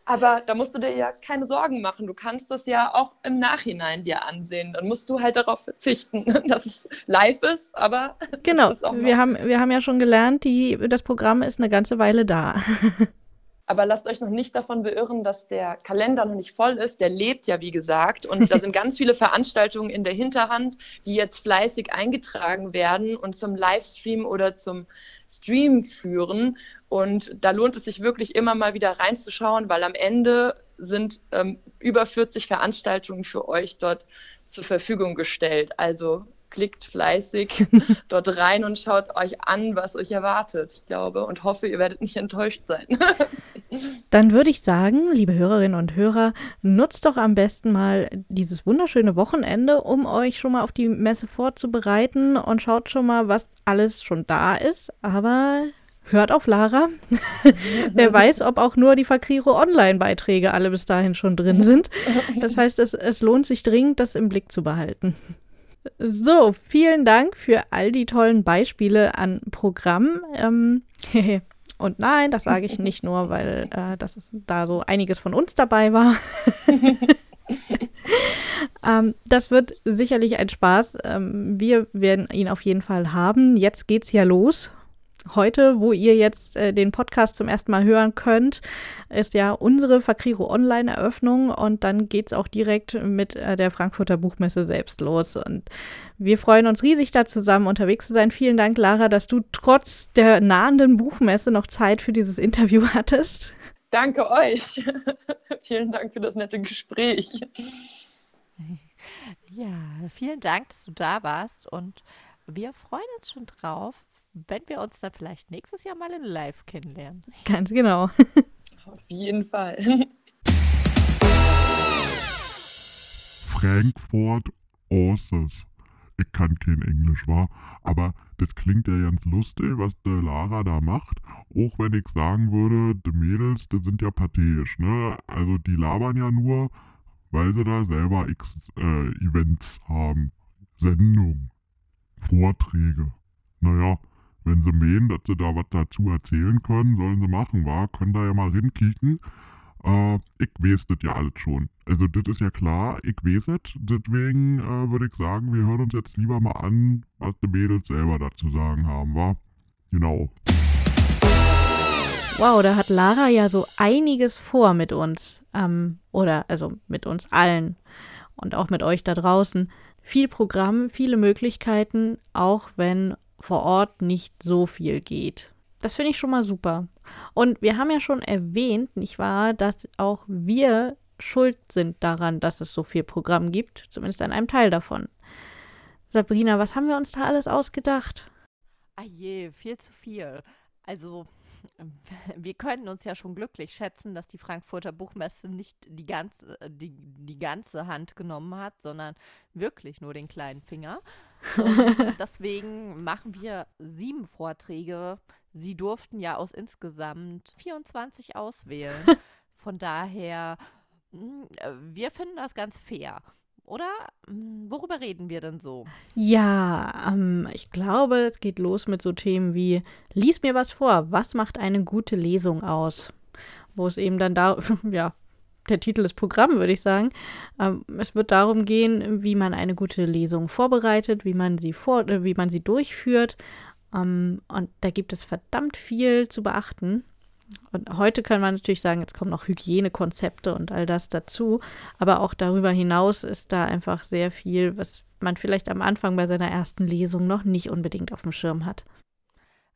Aber da musst du dir ja keine Sorgen machen. Du kannst das ja auch im Nachhinein dir ansehen. Dann musst du halt darauf verzichten, *laughs* dass es live ist, aber. *laughs* Genau, wir haben, wir haben ja schon gelernt, die, das Programm ist eine ganze Weile da. *laughs* Aber lasst euch noch nicht davon beirren, dass der Kalender noch nicht voll ist. Der lebt ja, wie gesagt. Und da sind ganz viele Veranstaltungen in der Hinterhand, die jetzt fleißig eingetragen werden und zum Livestream oder zum Stream führen. Und da lohnt es sich wirklich immer mal wieder reinzuschauen, weil am Ende sind ähm, über 40 Veranstaltungen für euch dort zur Verfügung gestellt. Also klickt fleißig *laughs* dort rein und schaut euch an, was euch erwartet, ich glaube, und hoffe, ihr werdet nicht enttäuscht sein. *laughs* Dann würde ich sagen, liebe Hörerinnen und Hörer, nutzt doch am besten mal dieses wunderschöne Wochenende, um euch schon mal auf die Messe vorzubereiten und schaut schon mal, was alles schon da ist. Aber hört auf Lara. *laughs* Wer weiß, ob auch nur die Fakriro Online-Beiträge alle bis dahin schon drin sind. Das heißt, es, es lohnt sich dringend, das im Blick zu behalten. So, vielen Dank für all die tollen Beispiele an Programmen. Ähm, *laughs* und nein, das sage ich nicht nur, weil äh, das ist, da so einiges von uns dabei war. *laughs* ähm, das wird sicherlich ein Spaß. Ähm, wir werden ihn auf jeden Fall haben. Jetzt geht's ja los. Heute, wo ihr jetzt äh, den Podcast zum ersten Mal hören könnt, ist ja unsere Fakriro Online-Eröffnung und dann geht es auch direkt mit äh, der Frankfurter Buchmesse selbst los. Und wir freuen uns riesig, da zusammen unterwegs zu sein. Vielen Dank, Lara, dass du trotz der nahenden Buchmesse noch Zeit für dieses Interview *laughs* hattest. Danke euch. *laughs* vielen Dank für das nette Gespräch. Ja, vielen Dank, dass du da warst und wir freuen uns schon drauf, wenn wir uns dann vielleicht nächstes Jahr mal in Live kennenlernen. *laughs* Ganz genau. Auf jeden Fall. *laughs* Frankfurt Horses. Ich kann kein Englisch, war, aber das klingt ja ganz lustig, was der Lara da macht. Auch wenn ich sagen würde, die Mädels, die sind ja pathetisch, ne? Also die labern ja nur, weil sie da selber X äh, Events haben. Sendungen, Vorträge. Naja, wenn sie meinen, dass sie da was dazu erzählen können, sollen sie machen, wa? Können da ja mal rinkicken. Äh, ich weiß das ja alles schon. Also das ist ja klar, ich weiß es. Deswegen äh, würde ich sagen, wir hören uns jetzt lieber mal an, was die Mädels selber dazu sagen haben, wa? Genau. Wow, da hat Lara ja so einiges vor mit uns. Ähm, oder also mit uns allen. Und auch mit euch da draußen. Viel Programm, viele Möglichkeiten, auch wenn vor Ort nicht so viel geht. Das finde ich schon mal super. Und wir haben ja schon erwähnt, nicht wahr, dass auch wir schuld sind daran, dass es so viel Programm gibt, zumindest an einem Teil davon. Sabrina, was haben wir uns da alles ausgedacht? Ah je, viel zu viel. Also *laughs* wir können uns ja schon glücklich schätzen, dass die Frankfurter Buchmesse nicht die ganze, die, die ganze Hand genommen hat, sondern wirklich nur den kleinen Finger. *laughs* Deswegen machen wir sieben Vorträge. Sie durften ja aus insgesamt 24 auswählen. *laughs* Von daher, hm, äh, wir finden das ganz fair oder? Hm, worüber reden wir denn so? Ja, ähm, ich glaube, es geht los mit so Themen wie, lies mir was vor, was macht eine gute Lesung aus? Wo es eben dann da, *laughs* ja, der Titel des Programms, würde ich sagen. Ähm, es wird darum gehen, wie man eine gute Lesung vorbereitet, wie man sie vor, äh, wie man sie durchführt. Ähm, und da gibt es verdammt viel zu beachten. Und heute kann man natürlich sagen, jetzt kommen noch Hygienekonzepte und all das dazu. Aber auch darüber hinaus ist da einfach sehr viel, was man vielleicht am Anfang bei seiner ersten Lesung noch nicht unbedingt auf dem Schirm hat.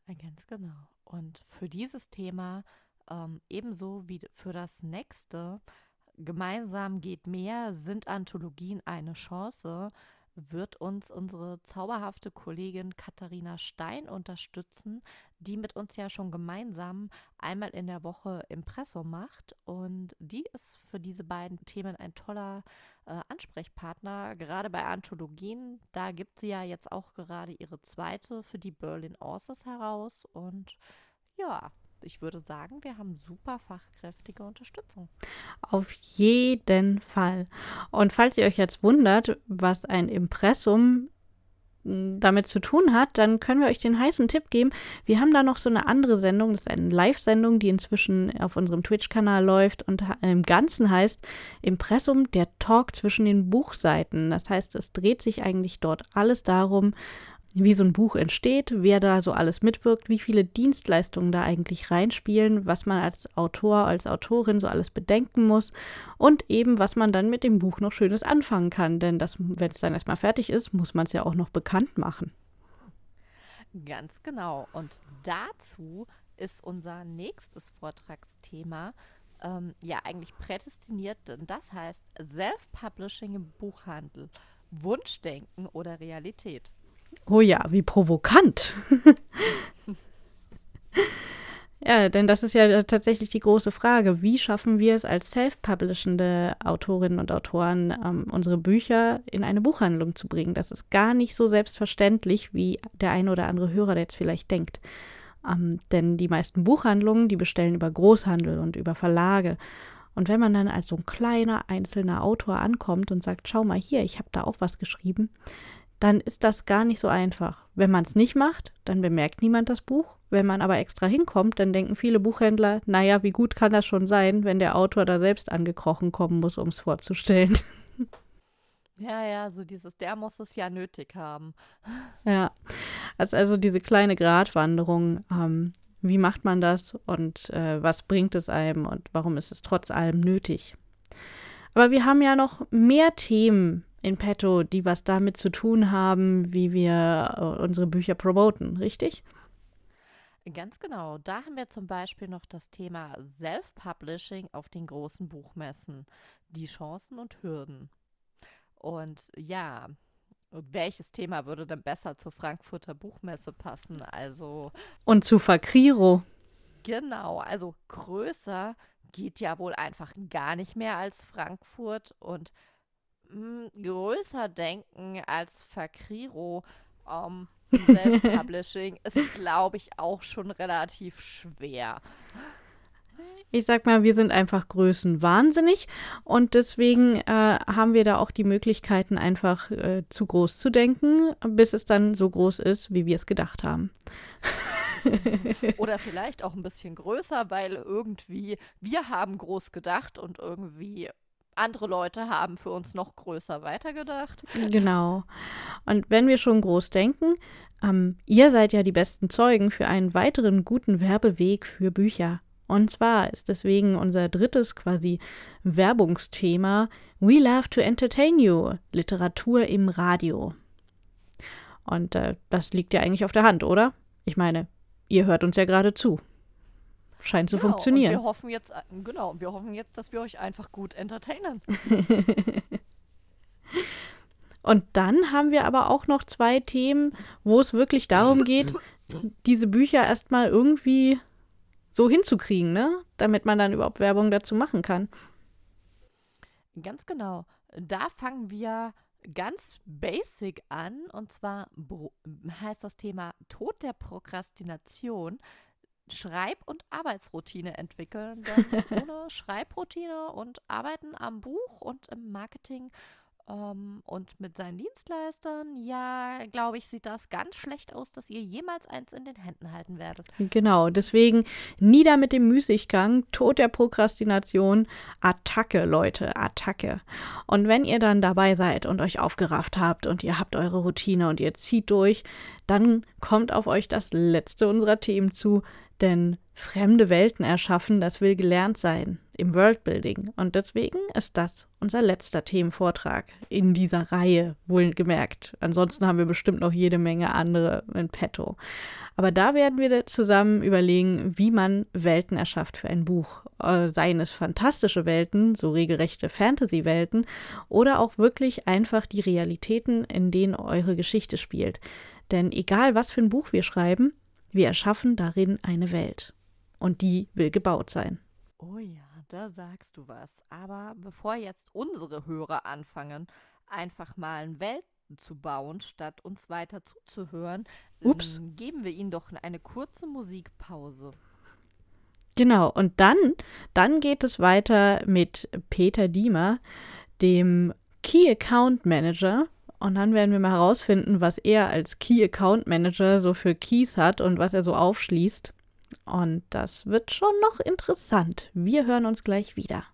Ganz genau. Und für dieses Thema ähm, ebenso wie für das nächste, gemeinsam geht mehr, sind Anthologien eine Chance, wird uns unsere zauberhafte Kollegin Katharina Stein unterstützen, die mit uns ja schon gemeinsam einmal in der Woche Impressum macht. Und die ist für diese beiden Themen ein toller äh, Ansprechpartner, gerade bei Anthologien. Da gibt sie ja jetzt auch gerade ihre zweite für die Berlin Authors heraus. Und ja, ich würde sagen, wir haben super fachkräftige Unterstützung. Auf jeden Fall. Und falls ihr euch jetzt wundert, was ein Impressum hm, damit zu tun hat, dann können wir euch den heißen Tipp geben. Wir haben da noch so eine andere Sendung, das ist eine Live-Sendung, die inzwischen auf unserem Twitch-Kanal läuft und im Ganzen heißt Impressum der Talk zwischen den Buchseiten. Das heißt, es dreht sich eigentlich dort alles darum, wie so ein Buch entsteht, wer da so alles mitwirkt, wie viele Dienstleistungen da eigentlich reinspielen, was man als Autor, als Autorin so alles bedenken muss und eben, was man dann mit dem Buch noch Schönes anfangen kann. Denn wenn es dann erstmal fertig ist, muss man es ja auch noch bekannt machen. Ganz genau. Und dazu ist unser nächstes Vortragsthema ähm, ja eigentlich prädestiniert, denn das heißt Self-Publishing im Buchhandel. Wunschdenken oder Realität. Oh ja, wie provokant. *laughs* ja, denn das ist ja tatsächlich die große Frage. Wie schaffen wir es als self-publishende Autorinnen und Autoren, ähm, unsere Bücher in eine Buchhandlung zu bringen? Das ist gar nicht so selbstverständlich, wie der eine oder andere Hörer jetzt vielleicht denkt. Ähm, denn die meisten Buchhandlungen, die bestellen über Großhandel und über Verlage. Und wenn man dann als so ein kleiner einzelner Autor ankommt und sagt, schau mal hier, ich habe da auch was geschrieben, dann ist das gar nicht so einfach. Wenn man es nicht macht, dann bemerkt niemand das Buch. Wenn man aber extra hinkommt, dann denken viele Buchhändler, naja, wie gut kann das schon sein, wenn der Autor da selbst angekrochen kommen muss, um es vorzustellen. *laughs* Ja, ja, so dieses, der muss es ja nötig haben. Ja, also, also diese kleine Gratwanderung, ähm, wie macht man das und äh, was bringt es einem und warum ist es trotz allem nötig? Aber wir haben ja noch mehr Themen in petto, die was damit zu tun haben, wie wir äh, unsere Bücher promoten, richtig? Ganz genau. Da haben wir zum Beispiel noch das Thema Self-Publishing auf den großen Buchmessen, die Chancen und Hürden. Und ja, welches Thema würde denn besser zur Frankfurter Buchmesse passen? Also. Und zu Fakriro. Genau, also größer geht ja wohl einfach gar nicht mehr als Frankfurt und mh, größer denken als Fakriro um, Self-Publishing *laughs* ist, glaube ich, auch schon relativ schwer. Ich sag mal, wir sind einfach größenwahnsinnig und deswegen äh, haben wir da auch die Möglichkeiten, einfach äh, zu groß zu denken, bis es dann so groß ist, wie wir es gedacht haben. *laughs* Oder vielleicht auch ein bisschen größer, weil irgendwie wir haben groß gedacht und irgendwie andere Leute haben für uns noch größer weitergedacht. Genau. Und wenn wir schon groß denken, ähm, ihr seid ja die besten Zeugen für einen weiteren guten Werbeweg für Bücher. Und zwar ist deswegen unser drittes quasi Werbungsthema We Love to Entertain You, Literatur im Radio. Und äh, das liegt ja eigentlich auf der Hand, oder? Ich meine, ihr hört uns ja gerade zu. Scheint zu genau, funktionieren. Wir hoffen jetzt, äh, genau, wir hoffen jetzt, dass wir euch einfach gut entertainen. *laughs* und dann haben wir aber auch noch zwei Themen, wo es wirklich darum geht, *laughs* diese Bücher erstmal irgendwie so hinzukriegen, ne? Damit man dann überhaupt Werbung dazu machen kann. Ganz genau. Da fangen wir ganz basic an und zwar heißt das Thema Tod der Prokrastination. Schreib- und Arbeitsroutine entwickeln. Denn *laughs* ohne Schreibroutine und Arbeiten am Buch und im Marketing ähm, und mit seinen Dienstleistern, ja, glaube ich, sieht das ganz schlecht aus, dass ihr jemals eins in den Händen halten werdet. Genau, deswegen nieder mit dem Müßiggang, Tod der Prokrastination, Attacke, Leute, Attacke. Und wenn ihr dann dabei seid und euch aufgerafft habt und ihr habt eure Routine und ihr zieht durch, dann kommt auf euch das letzte unserer Themen zu, denn fremde Welten erschaffen, das will gelernt sein im Worldbuilding. Und deswegen ist das unser letzter Themenvortrag in dieser Reihe, wohlgemerkt. Ansonsten haben wir bestimmt noch jede Menge andere in petto. Aber da werden wir zusammen überlegen, wie man Welten erschafft für ein Buch. Äh, seien es fantastische Welten, so regelrechte Fantasy-Welten, oder auch wirklich einfach die Realitäten, in denen eure Geschichte spielt. Denn egal, was für ein Buch wir schreiben, wir erschaffen darin eine Welt. Und die will gebaut sein. Oh ja, da sagst du was. Aber bevor jetzt unsere Hörer anfangen, einfach mal Welten zu bauen, statt uns weiter zuzuhören, Ups. Geben wir ihnen doch eine kurze Musikpause. Genau, und dann, dann geht es weiter mit Peter Diemer, dem Key Account Manager und dann werden wir mal herausfinden, was er als Key Account Manager so für Keys hat und was er so aufschließt. Und das wird schon noch interessant. Wir hören uns gleich wieder.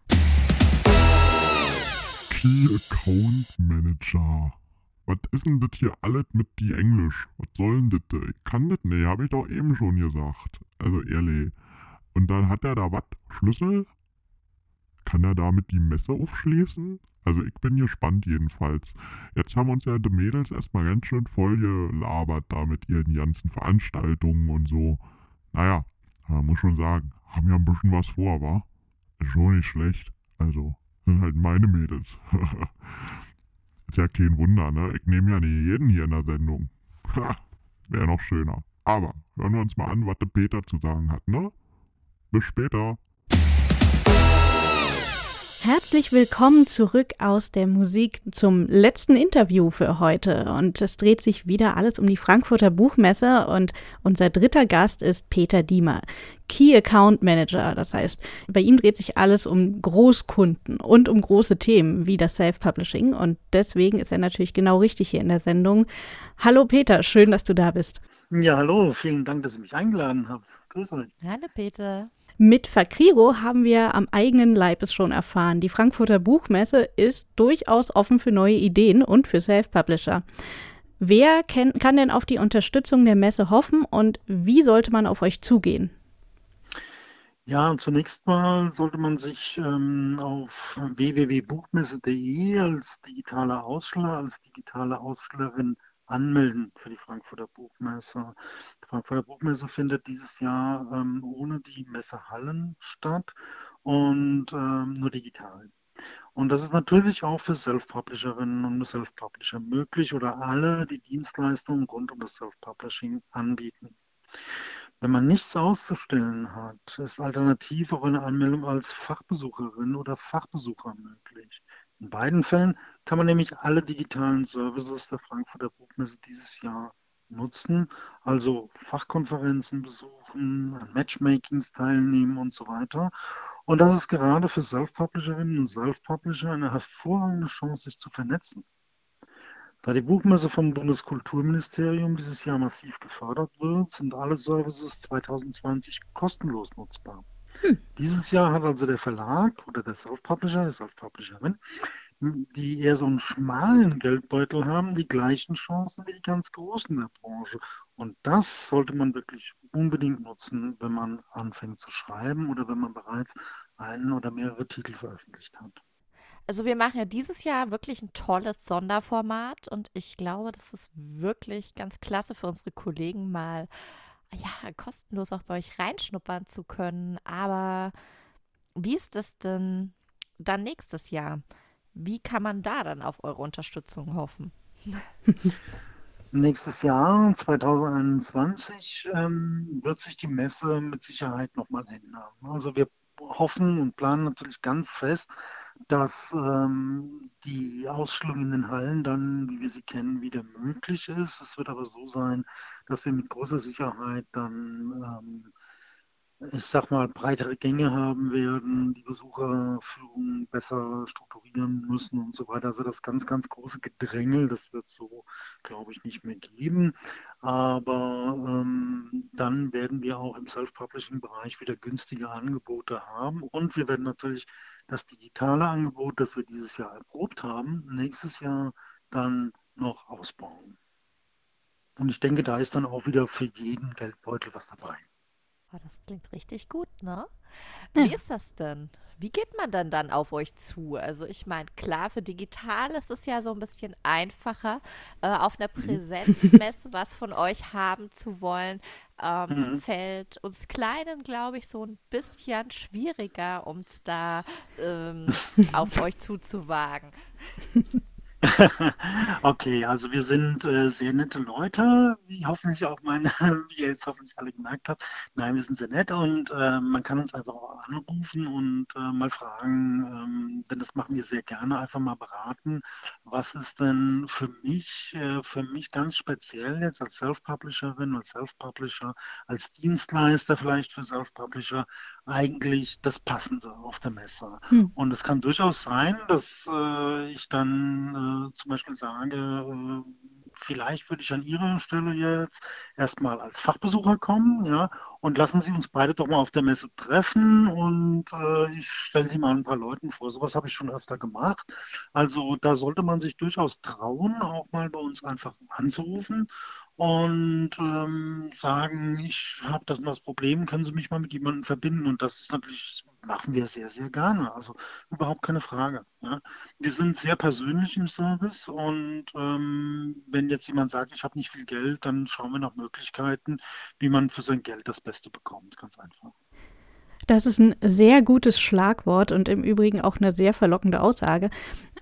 Key Account Manager. Was ist denn das hier alles mit die Englisch? Was soll denn das? Ich kann das nicht, habe ich doch eben schon gesagt. Also ehrlich. Und dann hat er da was? Schlüssel? Kann er damit die Messe aufschließen? Also ich bin gespannt jedenfalls. Jetzt haben uns ja die Mädels erstmal ganz schön voll gelabert da mit ihren ganzen Veranstaltungen und so. Naja, muss schon sagen, haben ja ein bisschen was vor, wa? Ist schon nicht schlecht. Also, sind halt meine Mädels. *laughs* Ist ja kein Wunder, ne? Ich nehme ja nicht jeden hier in der Sendung. Wäre noch schöner. Aber hören wir uns mal an, was der Peter zu sagen hat, ne? Bis später. Herzlich willkommen zurück aus der Musik zum letzten Interview für heute. Und es dreht sich wieder alles um die Frankfurter Buchmesse und unser dritter Gast ist Peter Diemer, Key Account Manager. Das heißt, bei ihm dreht sich alles um Großkunden und um große Themen wie das Self-Publishing. Und deswegen ist er natürlich genau richtig hier in der Sendung. Hallo Peter, schön, dass du da bist. Ja, hallo, vielen Dank, dass ihr mich eingeladen habt. Grüß euch. Hallo Peter. Mit Fakriro haben wir am eigenen Leib es schon erfahren. Die Frankfurter Buchmesse ist durchaus offen für neue Ideen und für Self-Publisher. Wer kann, kann denn auf die Unterstützung der Messe hoffen und wie sollte man auf euch zugehen? Ja, zunächst mal sollte man sich ähm, auf www.buchmesse.de als digitaler Aussteller, als digitale Ausstellerin anmelden für die Frankfurter Buchmesse. Die Frankfurter Buchmesse findet dieses Jahr ähm, ohne die Messehallen statt und ähm, nur digital. Und das ist natürlich auch für Self-Publisherinnen und Self-Publisher möglich oder alle, die Dienstleistungen rund um das Self-Publishing anbieten. Wenn man nichts auszustellen hat, ist alternativ auch eine Anmeldung als Fachbesucherin oder Fachbesucher möglich. In beiden Fällen kann man nämlich alle digitalen Services der Frankfurter Buchmesse dieses Jahr nutzen, also Fachkonferenzen besuchen, an Matchmakings teilnehmen und so weiter. Und das ist gerade für Self-Publisherinnen und Self-Publisher eine hervorragende Chance, sich zu vernetzen. Da die Buchmesse vom Bundeskulturministerium dieses Jahr massiv gefördert wird, sind alle Services 2020 kostenlos nutzbar. Dieses Jahr hat also der Verlag oder der Self-Publisher, die Self-Publisherin, die eher so einen schmalen Geldbeutel haben, die gleichen Chancen wie die ganz Großen der Branche. Und das sollte man wirklich unbedingt nutzen, wenn man anfängt zu schreiben oder wenn man bereits einen oder mehrere Titel veröffentlicht hat. Also wir machen ja dieses Jahr wirklich ein tolles Sonderformat und ich glaube, das ist wirklich ganz klasse für unsere Kollegen mal ja kostenlos auch bei euch reinschnuppern zu können. Aber wie ist das denn dann nächstes Jahr? Wie kann man da dann auf eure Unterstützung hoffen? *laughs* Nächstes Jahr, 2021, ähm, wird sich die Messe mit Sicherheit nochmal ändern. Also wir hoffen und planen natürlich ganz fest, dass ähm, die Ausstellung in den Hallen dann, wie wir sie kennen, wieder möglich ist. Es wird aber so sein, dass wir mit großer Sicherheit dann ähm, ich sag mal, breitere Gänge haben werden, die Besucherführung besser strukturieren müssen und so weiter. Also das ganz, ganz große Gedrängel, das wird so, glaube ich, nicht mehr geben. Aber ähm, dann werden wir auch im Self-Publishing-Bereich wieder günstige Angebote haben. Und wir werden natürlich das digitale Angebot, das wir dieses Jahr erprobt haben, nächstes Jahr dann noch ausbauen. Und ich denke, da ist dann auch wieder für jeden Geldbeutel was dabei. Oh, das klingt richtig gut, ne? Wie ja. ist das denn? Wie geht man dann dann auf euch zu? Also ich meine, klar, für digital ist es ja so ein bisschen einfacher, äh, auf einer mhm. Präsenzmesse *laughs* was von euch haben zu wollen. Ähm, mhm. Fällt uns Kleinen, glaube ich, so ein bisschen schwieriger, um es da ähm, *laughs* auf euch zuzuwagen. *laughs* *laughs* Okay, also wir sind äh, sehr nette Leute, wie hoffentlich auch meine, *laughs* wie ihr jetzt hoffentlich alle gemerkt habt. Nein, wir sind sehr nett und äh, man kann uns einfach auch anrufen und äh, mal fragen, ähm, denn das machen wir sehr gerne, einfach mal beraten, was ist denn für mich, äh, für mich ganz speziell jetzt als Self-Publisherin, als Self-Publisher, als Dienstleister vielleicht für Self-Publisher eigentlich das Passende auf der Messe. Hm. Und es kann durchaus sein, dass äh, ich dann äh, zum Beispiel sage, äh, vielleicht würde ich an Ihrer Stelle jetzt erstmal als Fachbesucher kommen, ja, und lassen Sie uns beide doch mal auf der Messe treffen und äh, ich stelle Sie mal ein paar Leuten vor. Sowas habe ich schon öfter gemacht. Also da sollte man sich durchaus trauen, auch mal bei uns einfach anzurufen und ähm, sagen, ich habe das und das Problem, können Sie mich mal mit jemandem verbinden? Und das ist natürlich, machen wir sehr, sehr gerne. Also überhaupt keine Frage. Ja. Wir sind sehr persönlich im Service und ähm, wenn jetzt jemand sagt, ich habe nicht viel Geld, dann schauen wir nach Möglichkeiten, wie man für sein Geld das Beste bekommt. Ganz einfach. Das ist ein sehr gutes Schlagwort und im Übrigen auch eine sehr verlockende Aussage.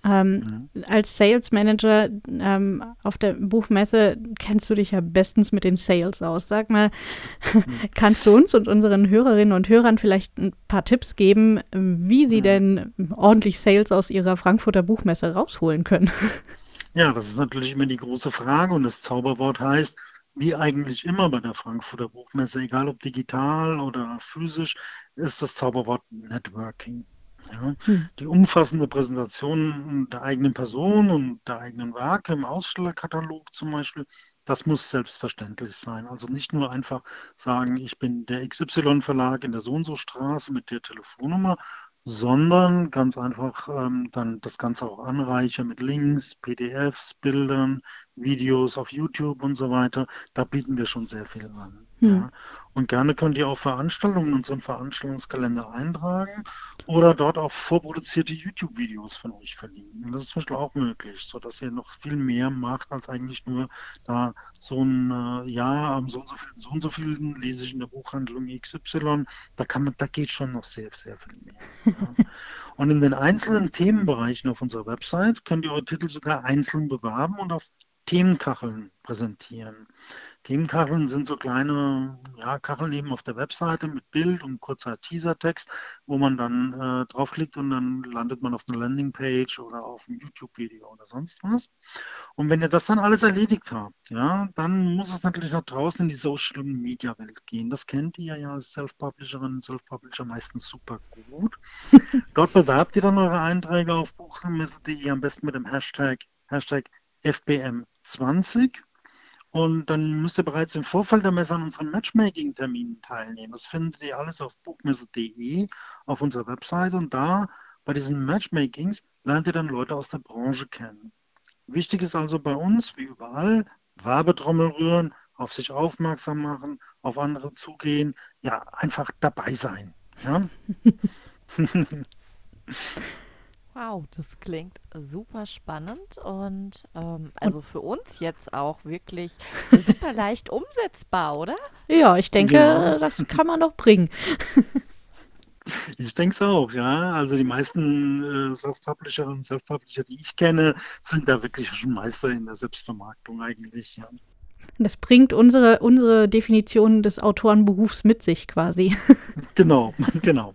Ähm, mhm. Als Sales Manager ähm, auf der Buchmesse kennst du dich ja bestens mit den Sales aus. Sag mal, mhm. *laughs* kannst du uns und unseren Hörerinnen und Hörern vielleicht ein paar Tipps geben, wie sie mhm. denn ordentlich Sales aus ihrer Frankfurter Buchmesse rausholen können? *laughs* Ja, das ist natürlich immer die große Frage und das Zauberwort heißt, wie eigentlich immer bei der Frankfurter Buchmesse, egal ob digital oder physisch, ist das Zauberwort Networking. Ja, hm. Die umfassende Präsentation der eigenen Person und der eigenen Werke im Ausstellerkatalog zum Beispiel das muss selbstverständlich sein. Also nicht nur einfach sagen, ich bin der XY-Verlag in der so und so Straße mit der Telefonnummer, sondern ganz einfach ähm, dann das Ganze auch anreichern mit Links, PDFs, Bildern, Videos auf YouTube und so weiter. Da bieten wir schon sehr viel an. Hm. Ja. Und gerne könnt ihr auch Veranstaltungen in unseren Veranstaltungskalender eintragen oder dort auch vorproduzierte YouTube-Videos von euch verlinken. Das ist zum Beispiel auch möglich, sodass ihr noch viel mehr macht, als eigentlich nur da so ein, äh, ja, am so und so vielen, so und so vielen lese ich in der Buchhandlung XY. Da kann man, da geht schon noch sehr, sehr viel mehr. Ja. Und in den einzelnen Themenbereichen auf unserer Website könnt ihr eure Titel sogar einzeln bewerben und auf Themenkacheln präsentieren. Themenkacheln sind so kleine ja, Kacheln eben auf der Webseite mit Bild und kurzer Teasertext, wo man dann äh, draufklickt und dann landet man auf einer Landingpage oder auf einem YouTube-Video oder sonst was. Und wenn ihr das dann alles erledigt habt, ja, dann muss es natürlich nach draußen in die Social Media Welt gehen. Das kennt ihr ja als Self-Publisherin und Self-Publisher meistens super gut. *laughs* Dort bewerbt ihr dann eure Einträge auf buchmesse.de am besten mit dem Hashtag, Hashtag FBM20 und dann müsst ihr bereits im Vorfeld der Messe an unseren Matchmaking-Terminen teilnehmen. Das findet ihr alles auf buchmesse.de auf unserer Website. Und da bei diesen Matchmakings lernt ihr dann Leute aus der Branche kennen. Wichtig ist also bei uns, wie überall, Werbetrommel rühren, auf sich aufmerksam machen, auf andere zugehen, ja, einfach dabei sein. Ja? *laughs* *laughs* Wow, das klingt super spannend und ähm, also für uns jetzt auch wirklich super *laughs* leicht umsetzbar, oder? Ja, ich denke, ja. das kann man doch bringen. *laughs* Ich denke es auch, ja. Also die meisten äh, Self-Publisherinnen und Self-Publisher, die ich kenne, sind da wirklich schon Meister in der Selbstvermarktung eigentlich, ja. Das bringt unsere, unsere Definition des Autorenberufs mit sich quasi. Genau, *laughs* genau.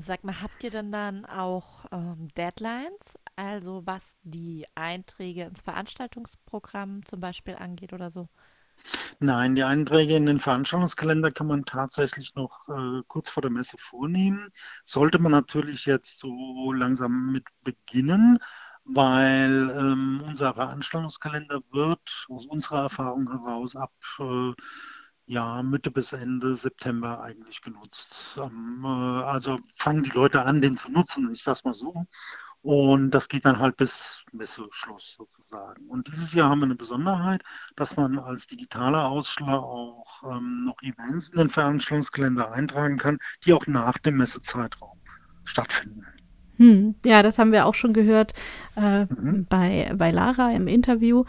Sag mal, habt ihr denn dann auch ähm, Deadlines, also was die Einträge ins Veranstaltungsprogramm zum Beispiel angeht oder so? Nein, die Einträge in den Veranstaltungskalender kann man tatsächlich noch äh, kurz vor der Messe vornehmen. Sollte man natürlich jetzt so langsam mit beginnen, weil ähm, unser Veranstaltungskalender wird aus unserer Erfahrung heraus ab äh, ja, Mitte bis Ende September eigentlich genutzt. Ähm, äh, also fangen die Leute an, den zu nutzen, ich sag's mal so. Und das geht dann halt bis Messeschluss sozusagen. Und dieses Jahr haben wir eine Besonderheit, dass man als digitaler Ausschlag auch ähm, noch Events in den Veranstaltungskalender eintragen kann, die auch nach dem Messezeitraum stattfinden. Hm, ja, das haben wir auch schon gehört äh, mhm. bei, bei Lara im Interview.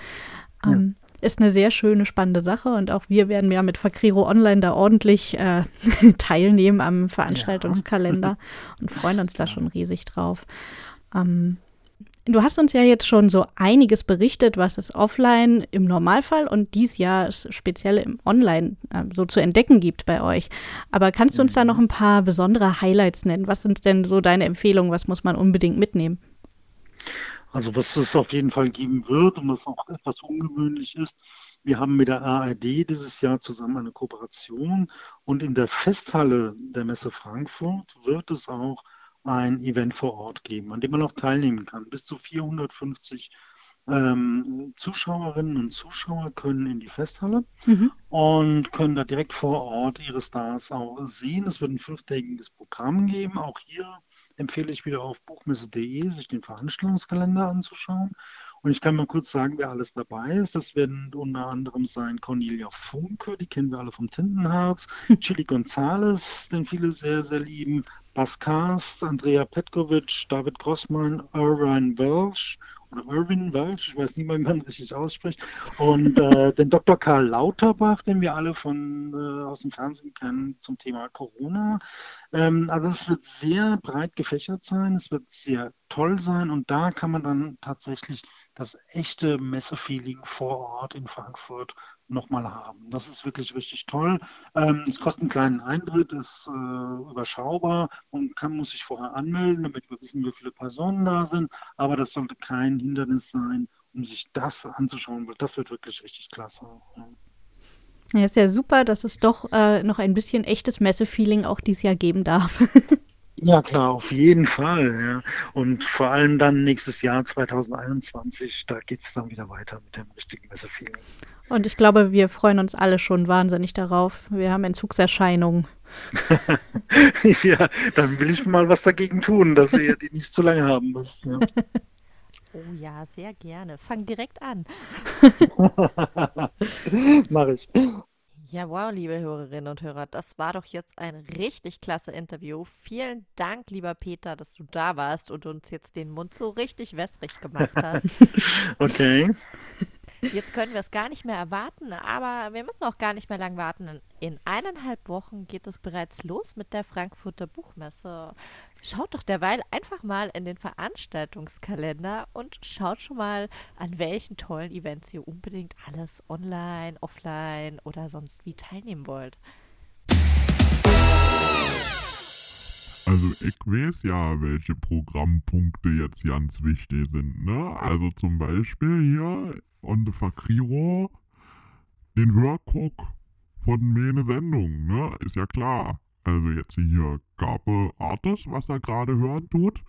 Ähm, ist eine sehr schöne, spannende Sache und auch wir werden ja mit Fakriro Online da ordentlich äh, *laughs* teilnehmen am Veranstaltungskalender ja. *laughs* und freuen uns da schon riesig drauf. Ähm, du hast uns ja jetzt schon so einiges berichtet, was es offline im Normalfall und dies Jahr speziell im Online äh, so zu entdecken gibt bei euch. Aber kannst du uns da noch mhm. ein paar besondere Highlights nennen? Was sind denn so deine Empfehlungen? Was muss man unbedingt mitnehmen? Also was es auf jeden Fall geben wird und was auch etwas ungewöhnlich ist, wir haben mit der ARD dieses Jahr zusammen eine Kooperation und in der Festhalle der Messe Frankfurt wird es auch ein Event vor Ort geben, an dem man auch teilnehmen kann. Bis zu 450 ähm, Zuschauerinnen und Zuschauer können in die Festhalle mhm. und können da direkt vor Ort ihre Stars auch sehen. Es wird ein fünftägiges Programm geben. Auch hier empfehle ich wieder auf buchmesse.de sich den Veranstaltungskalender anzuschauen. Und ich kann mal kurz sagen, wer alles dabei ist. Das werden unter anderem sein Cornelia Funke, die kennen wir alle vom Tintenherz, *laughs* Chili Gonzales, den viele sehr, sehr lieben, Bas Karst, Andrea Petkovic, David Grossmann, Irvine Welsh oder Irwin Welch, ich weiß nicht mal, wie man richtig ausspricht, und äh, *laughs* den Dr. Karl Lauterbach, den wir alle von, äh, aus dem Fernsehen kennen zum Thema Corona. Ähm, also es wird sehr breit gefächert sein, es wird sehr toll sein und da kann man dann tatsächlich das echte Messefeeling vor Ort in Frankfurt nochmal haben. Das ist wirklich richtig toll. Ähm, es kostet einen kleinen Eintritt, ist äh, überschaubar und kann, muss sich vorher anmelden, damit wir wissen, wie viele Personen da sind. Aber das sollte kein Hindernis sein, um sich das anzuschauen, weil das wird wirklich richtig klasse. Ja, ist ja super, dass es doch äh, noch ein bisschen echtes Messefeeling auch dieses Jahr geben darf. *laughs* Ja, klar, auf jeden Fall. Ja. Und vor allem dann nächstes Jahr 2021, da geht es dann wieder weiter mit dem richtigen Messefeeling. Und ich glaube, wir freuen uns alle schon wahnsinnig darauf. Wir haben Entzugserscheinungen. *laughs* ja, dann will ich mal was dagegen tun, dass ihr die nicht zu lange haben müsst. Ja. *laughs* Oh ja, sehr gerne. Fang direkt an. *laughs* Mach ich. Ja, wow, liebe Hörerinnen und Hörer, das war doch jetzt ein richtig klasse Interview. Vielen Dank, lieber Peter, dass du da warst und uns jetzt den Mund so richtig wässrig gemacht hast. Okay. Jetzt können wir es gar nicht mehr erwarten, aber wir müssen auch gar nicht mehr lang warten. In eineinhalb Wochen geht es bereits los mit der Frankfurter Buchmesse. Schaut doch derweil einfach mal in den Veranstaltungskalender und schaut schon mal, an welchen tollen Events ihr unbedingt alles online, offline oder sonst wie teilnehmen wollt. Also ich weiß ja, welche Programmpunkte jetzt ganz wichtig sind, ne? Also zum Beispiel hier und Fakriro den Hörguck von meine Sendung, ne? Ist ja klar. Also jetzt hier Gabe Artis, was er gerade hören tut.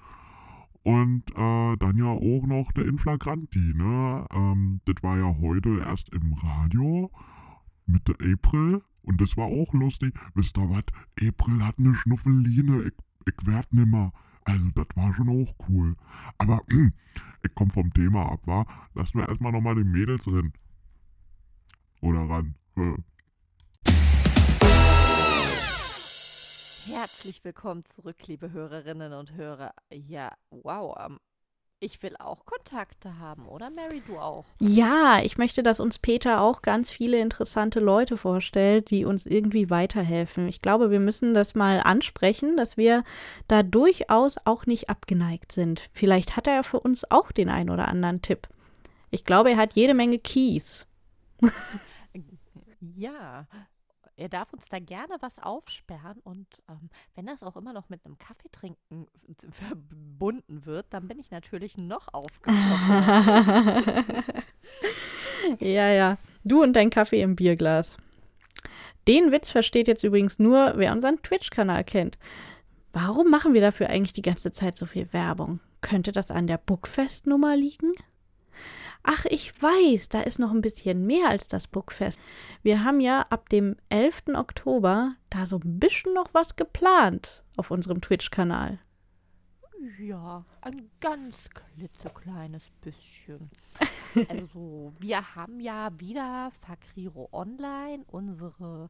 Und äh, dann ja auch noch der Inflagranti, ne? Ähm, das war ja heute erst im Radio Mitte April und das war auch lustig. Wisst ihr was? April hat eine Schnuffeline, ich, ich werd nimmer. Also das war schon auch cool. Aber ich komme vom Thema ab, wa? Lassen wir erstmal nochmal die Mädels drin. Oder ran. Herzlich willkommen zurück, liebe Hörerinnen und Hörer. Ja, wow, ähm, ich will auch Kontakte haben, oder Mary, du auch? Ja, ich möchte, dass uns Peter auch ganz viele interessante Leute vorstellt, die uns irgendwie weiterhelfen. Ich glaube, wir müssen das mal ansprechen, dass wir da durchaus auch nicht abgeneigt sind. Vielleicht hat er für uns auch den einen oder anderen Tipp. Ich glaube, er hat jede Menge Keys. ja, er darf uns da gerne was aufsperren und ähm, wenn das auch immer noch mit einem Kaffeetrinken *laughs* verbunden wird, dann bin ich natürlich noch aufgeschlossen. *laughs* ja, ja. Du und dein Kaffee im Bierglas. Den Witz versteht jetzt übrigens nur, wer unseren Twitch-Kanal kennt. Warum machen wir dafür eigentlich die ganze Zeit so viel Werbung? Könnte das an der Bookfest-Nummer liegen? Ach, ich weiß, da ist noch ein bisschen mehr als das Bookfest. Wir haben ja ab dem 11. Oktober da so ein bisschen noch was geplant auf unserem Twitch-Kanal. Ja, ein ganz klitzekleines bisschen. *laughs* also, wir haben ja wieder Fakriro Online, unsere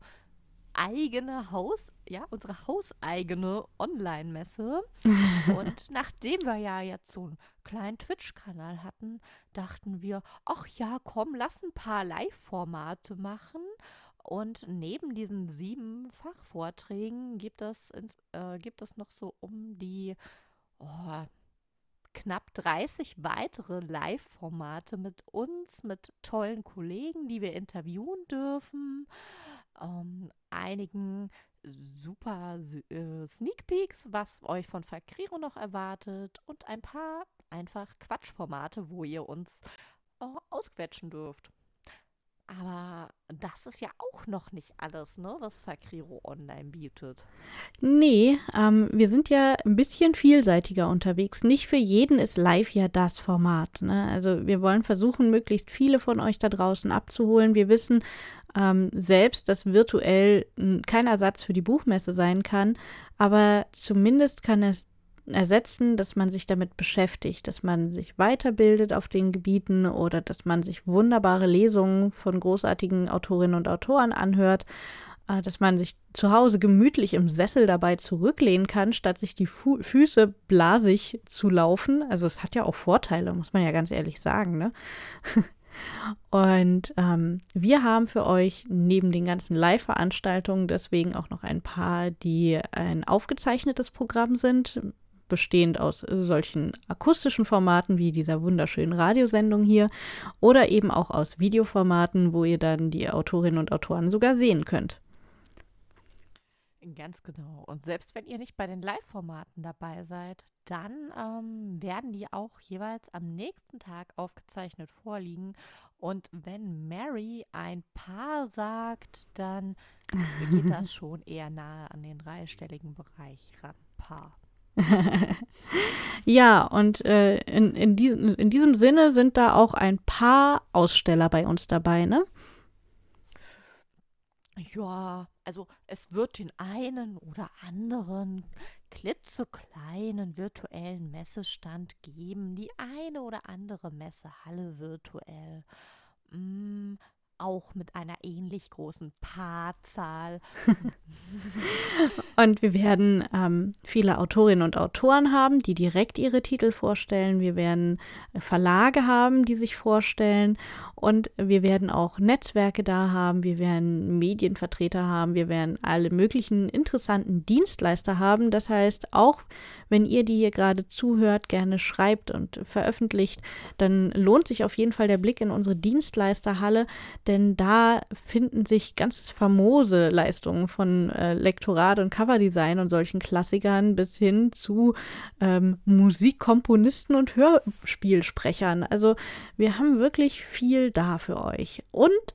eigene Haus, ja, unsere hauseigene Online-Messe. *laughs* und nachdem wir ja jetzt so einen kleinen Twitch-Kanal hatten, dachten wir, ach ja, komm, lass ein paar Live-Formate machen. Und neben diesen sieben Fachvorträgen gibt es, äh, gibt es noch so um die oh, knapp 30 weitere Live-Formate mit uns, mit tollen Kollegen, die wir interviewen dürfen ähm, einigen super äh, Sneak Peeks, was euch von Fakriro noch erwartet und ein paar einfach Quatschformate, wo ihr uns äh, ausquetschen dürft. Aber das ist ja auch noch nicht alles, ne, was Fakriro online bietet. Nee, ähm, wir sind ja ein bisschen vielseitiger unterwegs. Nicht für jeden ist live ja das Format. Ne? Also wir wollen versuchen, möglichst viele von euch da draußen abzuholen. Wir wissen, ähm, selbst, dass virtuell kein Ersatz für die Buchmesse sein kann, aber zumindest kann es ersetzen, dass man sich damit beschäftigt, dass man sich weiterbildet auf den Gebieten oder dass man sich wunderbare Lesungen von großartigen Autorinnen und Autoren anhört, äh, dass man sich zu Hause gemütlich im Sessel dabei zurücklehnen kann, statt sich die Fu Füße blasig zu laufen. Also es hat ja auch Vorteile, muss man ja ganz ehrlich sagen, ne? *laughs* Und ähm, wir haben für euch neben den ganzen Live-Veranstaltungen deswegen auch noch ein paar, die ein aufgezeichnetes Programm sind, bestehend aus solchen akustischen Formaten wie dieser wunderschönen Radiosendung hier oder eben auch aus Videoformaten, wo ihr dann die Autorinnen und Autoren sogar sehen könnt. Ganz genau. Und selbst wenn ihr nicht bei den Live-Formaten dabei seid, dann ähm, werden die auch jeweils am nächsten Tag aufgezeichnet vorliegen. Und wenn Mary ein Paar sagt, dann *laughs* geht das schon eher nahe an den dreistelligen Bereich ran. Paar. *laughs* ja, und äh, in, in, die, in diesem Sinne sind da auch ein paar Aussteller bei uns dabei, ne? Ja, also es wird den einen oder anderen klitzekleinen virtuellen Messestand geben, die eine oder andere Messehalle virtuell. Mm, auch mit einer ähnlich großen Paarzahl. *laughs* *laughs* und wir werden ähm, viele Autorinnen und Autoren haben, die direkt ihre Titel vorstellen. Wir werden Verlage haben, die sich vorstellen. Und wir werden auch Netzwerke da haben. Wir werden Medienvertreter haben. Wir werden alle möglichen interessanten Dienstleister haben. Das heißt, auch wenn ihr, die hier gerade zuhört, gerne schreibt und veröffentlicht, dann lohnt sich auf jeden Fall der Blick in unsere Dienstleisterhalle, denn da finden sich ganz famose Leistungen von äh, Lektorat und Coverdesign und solchen Klassikern bis hin zu ähm, Musikkomponisten und Hörspielsprechern. Also wir haben wirklich viel da für euch. Und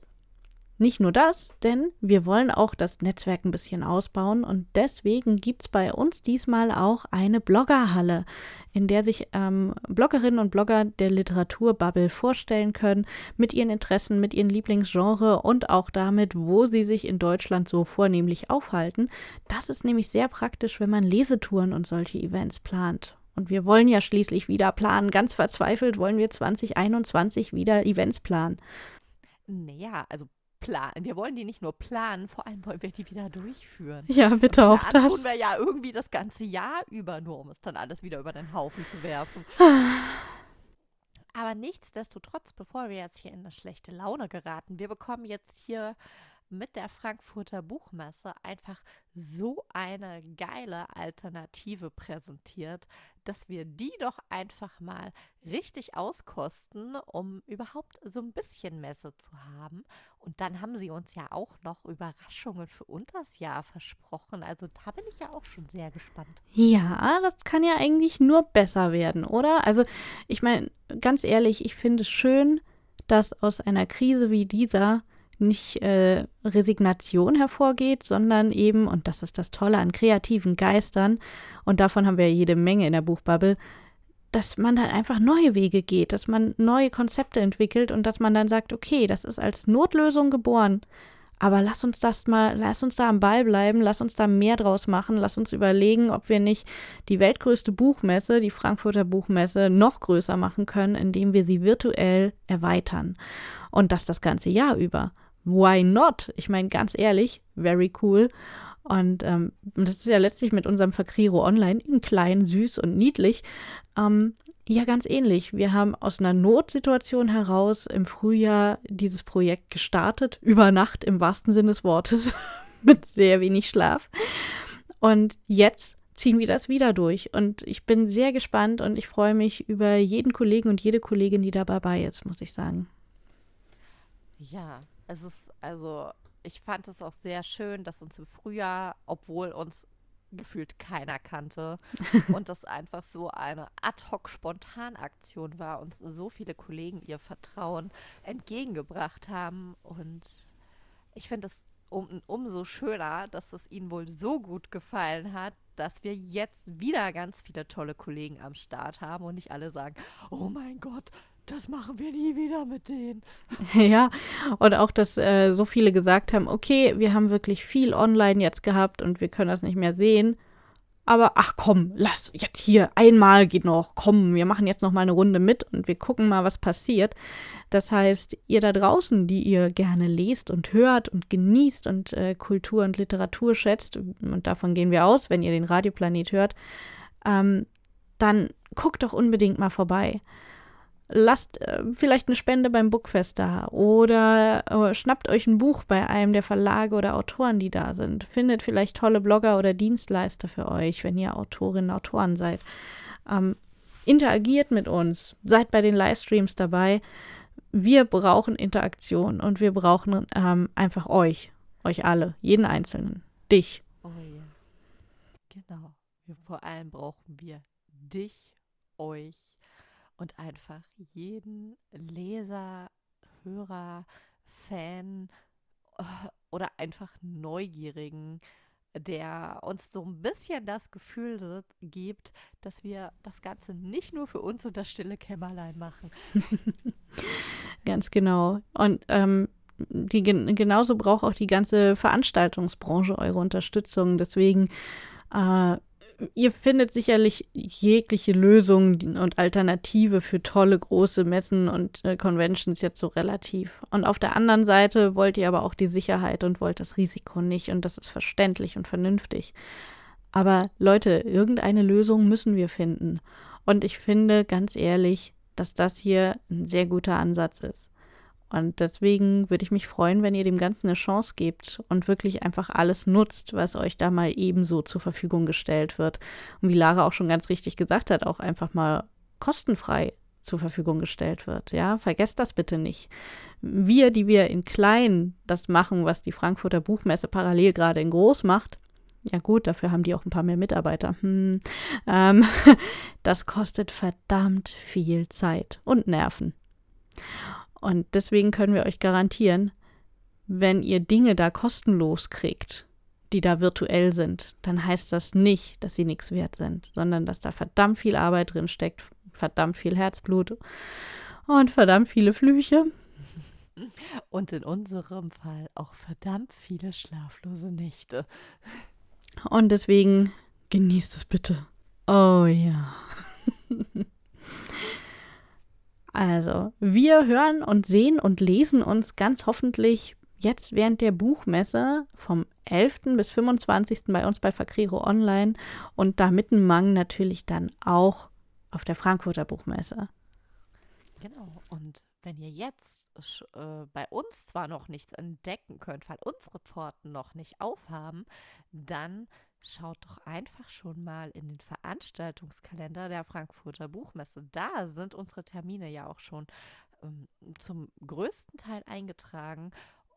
nicht nur das, denn wir wollen auch das Netzwerk ein bisschen ausbauen und deswegen gibt es bei uns diesmal auch eine Bloggerhalle, in der sich ähm, Bloggerinnen und Blogger der Literaturbubble vorstellen können mit ihren Interessen, mit ihren Lieblingsgenre und auch damit, wo sie sich in Deutschland so vornehmlich aufhalten. Das ist nämlich sehr praktisch, wenn man Lesetouren und solche Events plant. Und wir wollen ja schließlich wieder planen. Ganz verzweifelt wollen wir 2021 wieder Events planen. Naja, also planen. Wir wollen die nicht nur planen, vor allem wollen wir die wieder durchführen. Ja, bitte auch das. tun wir ja irgendwie das ganze Jahr über, nur um es dann alles wieder über den Haufen zu werfen. Aber nichtsdestotrotz, bevor wir jetzt hier in eine schlechte Laune geraten, wir bekommen jetzt hier mit der Frankfurter Buchmesse einfach so eine geile Alternative präsentiert, dass wir die doch einfach mal richtig auskosten, um überhaupt so ein bisschen Messe zu haben. Und dann haben sie uns ja auch noch Überraschungen für unters Jahr versprochen. Also da bin ich ja auch schon sehr gespannt. Ja, das kann ja eigentlich nur besser werden, oder? Also ich meine, ganz ehrlich, ich finde es schön, dass aus einer Krise wie dieser nicht äh, Resignation hervorgeht, sondern eben, und das ist das Tolle an kreativen Geistern, und davon haben wir jede Menge in der Buchbubble, dass man dann einfach neue Wege geht, dass man neue Konzepte entwickelt und dass man dann sagt, okay, das ist als Notlösung geboren. Aber lass uns das mal, lass uns da am Ball bleiben, lass uns da mehr draus machen, lass uns überlegen, ob wir nicht die weltgrößte Buchmesse, die Frankfurter Buchmesse, noch größer machen können, indem wir sie virtuell erweitern. Und das das ganze Jahr über why not? Ich meine, ganz ehrlich, very cool. Und ähm, das ist ja letztlich mit unserem Verkriro Online in klein, süß und niedlich. Ähm, ja, ganz ähnlich. Wir haben aus einer Notsituation heraus im Frühjahr dieses Projekt gestartet, über Nacht im wahrsten Sinne des Wortes, *laughs* mit sehr wenig Schlaf. Und jetzt ziehen wir das wieder durch. Und ich bin sehr gespannt und ich freue mich über jeden Kollegen und jede Kollegin, die dabei ist, muss ich sagen. Ja, es ist, also, ich fand es auch sehr schön, dass uns im Frühjahr, obwohl uns gefühlt keiner kannte *laughs* und das einfach so eine Ad-hoc-Spontanaktion war, uns so viele Kollegen ihr Vertrauen entgegengebracht haben. Und ich finde es um, umso schöner, dass es ihnen wohl so gut gefallen hat, dass wir jetzt wieder ganz viele tolle Kollegen am Start haben und nicht alle sagen, oh mein Gott, das machen wir nie wieder mit denen. *laughs* Ja, und auch, dass äh, so viele gesagt haben, okay, wir haben wirklich viel online jetzt gehabt und wir können das nicht mehr sehen. Aber ach komm, lass jetzt hier einmal geht noch. Komm, wir machen jetzt noch mal eine Runde mit und wir gucken mal, was passiert. Das heißt, ihr da draußen, die ihr gerne lest und hört und genießt und äh, Kultur und Literatur schätzt, und davon gehen wir aus, wenn ihr den Radioplanet hört, ähm, dann guckt doch unbedingt mal vorbei lasst äh, vielleicht eine Spende beim Bookfest da oder äh, schnappt euch ein Buch bei einem der Verlage oder Autoren, die da sind. Findet vielleicht tolle Blogger oder Dienstleister für euch, wenn ihr Autorinnen Autoren seid. Ähm, interagiert mit uns, seid bei den Livestreams dabei. Wir brauchen Interaktion und wir brauchen ähm, einfach euch, euch alle, jeden Einzelnen, dich. Oh ja. Genau. vor allem brauchen wir dich, euch und einfach jeden Leser, Hörer, Fan äh, oder einfach Neugierigen der uns so ein bisschen das Gefühl gibt, dass wir das Ganze nicht nur für uns und das stille Kämmerlein machen. *laughs* Ganz genau. Und ähm, die, genauso braucht auch die ganze Veranstaltungsbranche eure Unterstützung. Deswegen äh, ihr findet sicherlich jegliche Lösung und Alternative für tolle große Messen und äh, Conventions jetzt so relativ. Und auf der anderen Seite wollt ihr aber auch die Sicherheit und wollt das Risiko nicht und das ist verständlich und vernünftig. Aber Leute, irgendeine Lösung müssen wir finden. Und ich finde ganz ehrlich, dass das hier ein sehr guter Ansatz ist. Und deswegen würde ich mich freuen, wenn ihr dem Ganzen eine Chance gebt und wirklich einfach alles nutzt, was euch da mal ebenso zur Verfügung gestellt wird. Und wie Lara auch schon ganz richtig gesagt hat, auch einfach mal kostenfrei zur Verfügung gestellt wird. Ja, vergesst das bitte nicht. Wir, die wir in klein das machen, was die Frankfurter Buchmesse parallel gerade in groß macht, ja gut, dafür haben die auch ein paar mehr Mitarbeiter. Hm, ähm, *laughs* das kostet verdammt viel Zeit und Nerven. Und deswegen können wir euch garantieren, wenn ihr Dinge da kostenlos kriegt, die da virtuell sind, dann heißt das nicht, dass sie nichts wert sind, sondern dass da verdammt viel Arbeit drin steckt, verdammt viel Herzblut und verdammt viele Flüche. Und in unserem Fall auch verdammt viele schlaflose Nächte. Und deswegen genießt es bitte. Oh ja. *laughs* Also, wir hören und sehen und lesen uns ganz hoffentlich jetzt während der Buchmesse vom 11. bis 25. bei uns bei Fakriro Online und da Mittenmang natürlich dann auch auf der Frankfurter Buchmesse. Genau, und wenn ihr jetzt äh, bei uns zwar noch nichts entdecken könnt, weil unsere Pforten noch nicht aufhaben, dann Schaut doch einfach schon mal in den Veranstaltungskalender der Frankfurter Buchmesse. Da sind unsere Termine ja auch schon ähm, zum größten Teil eingetragen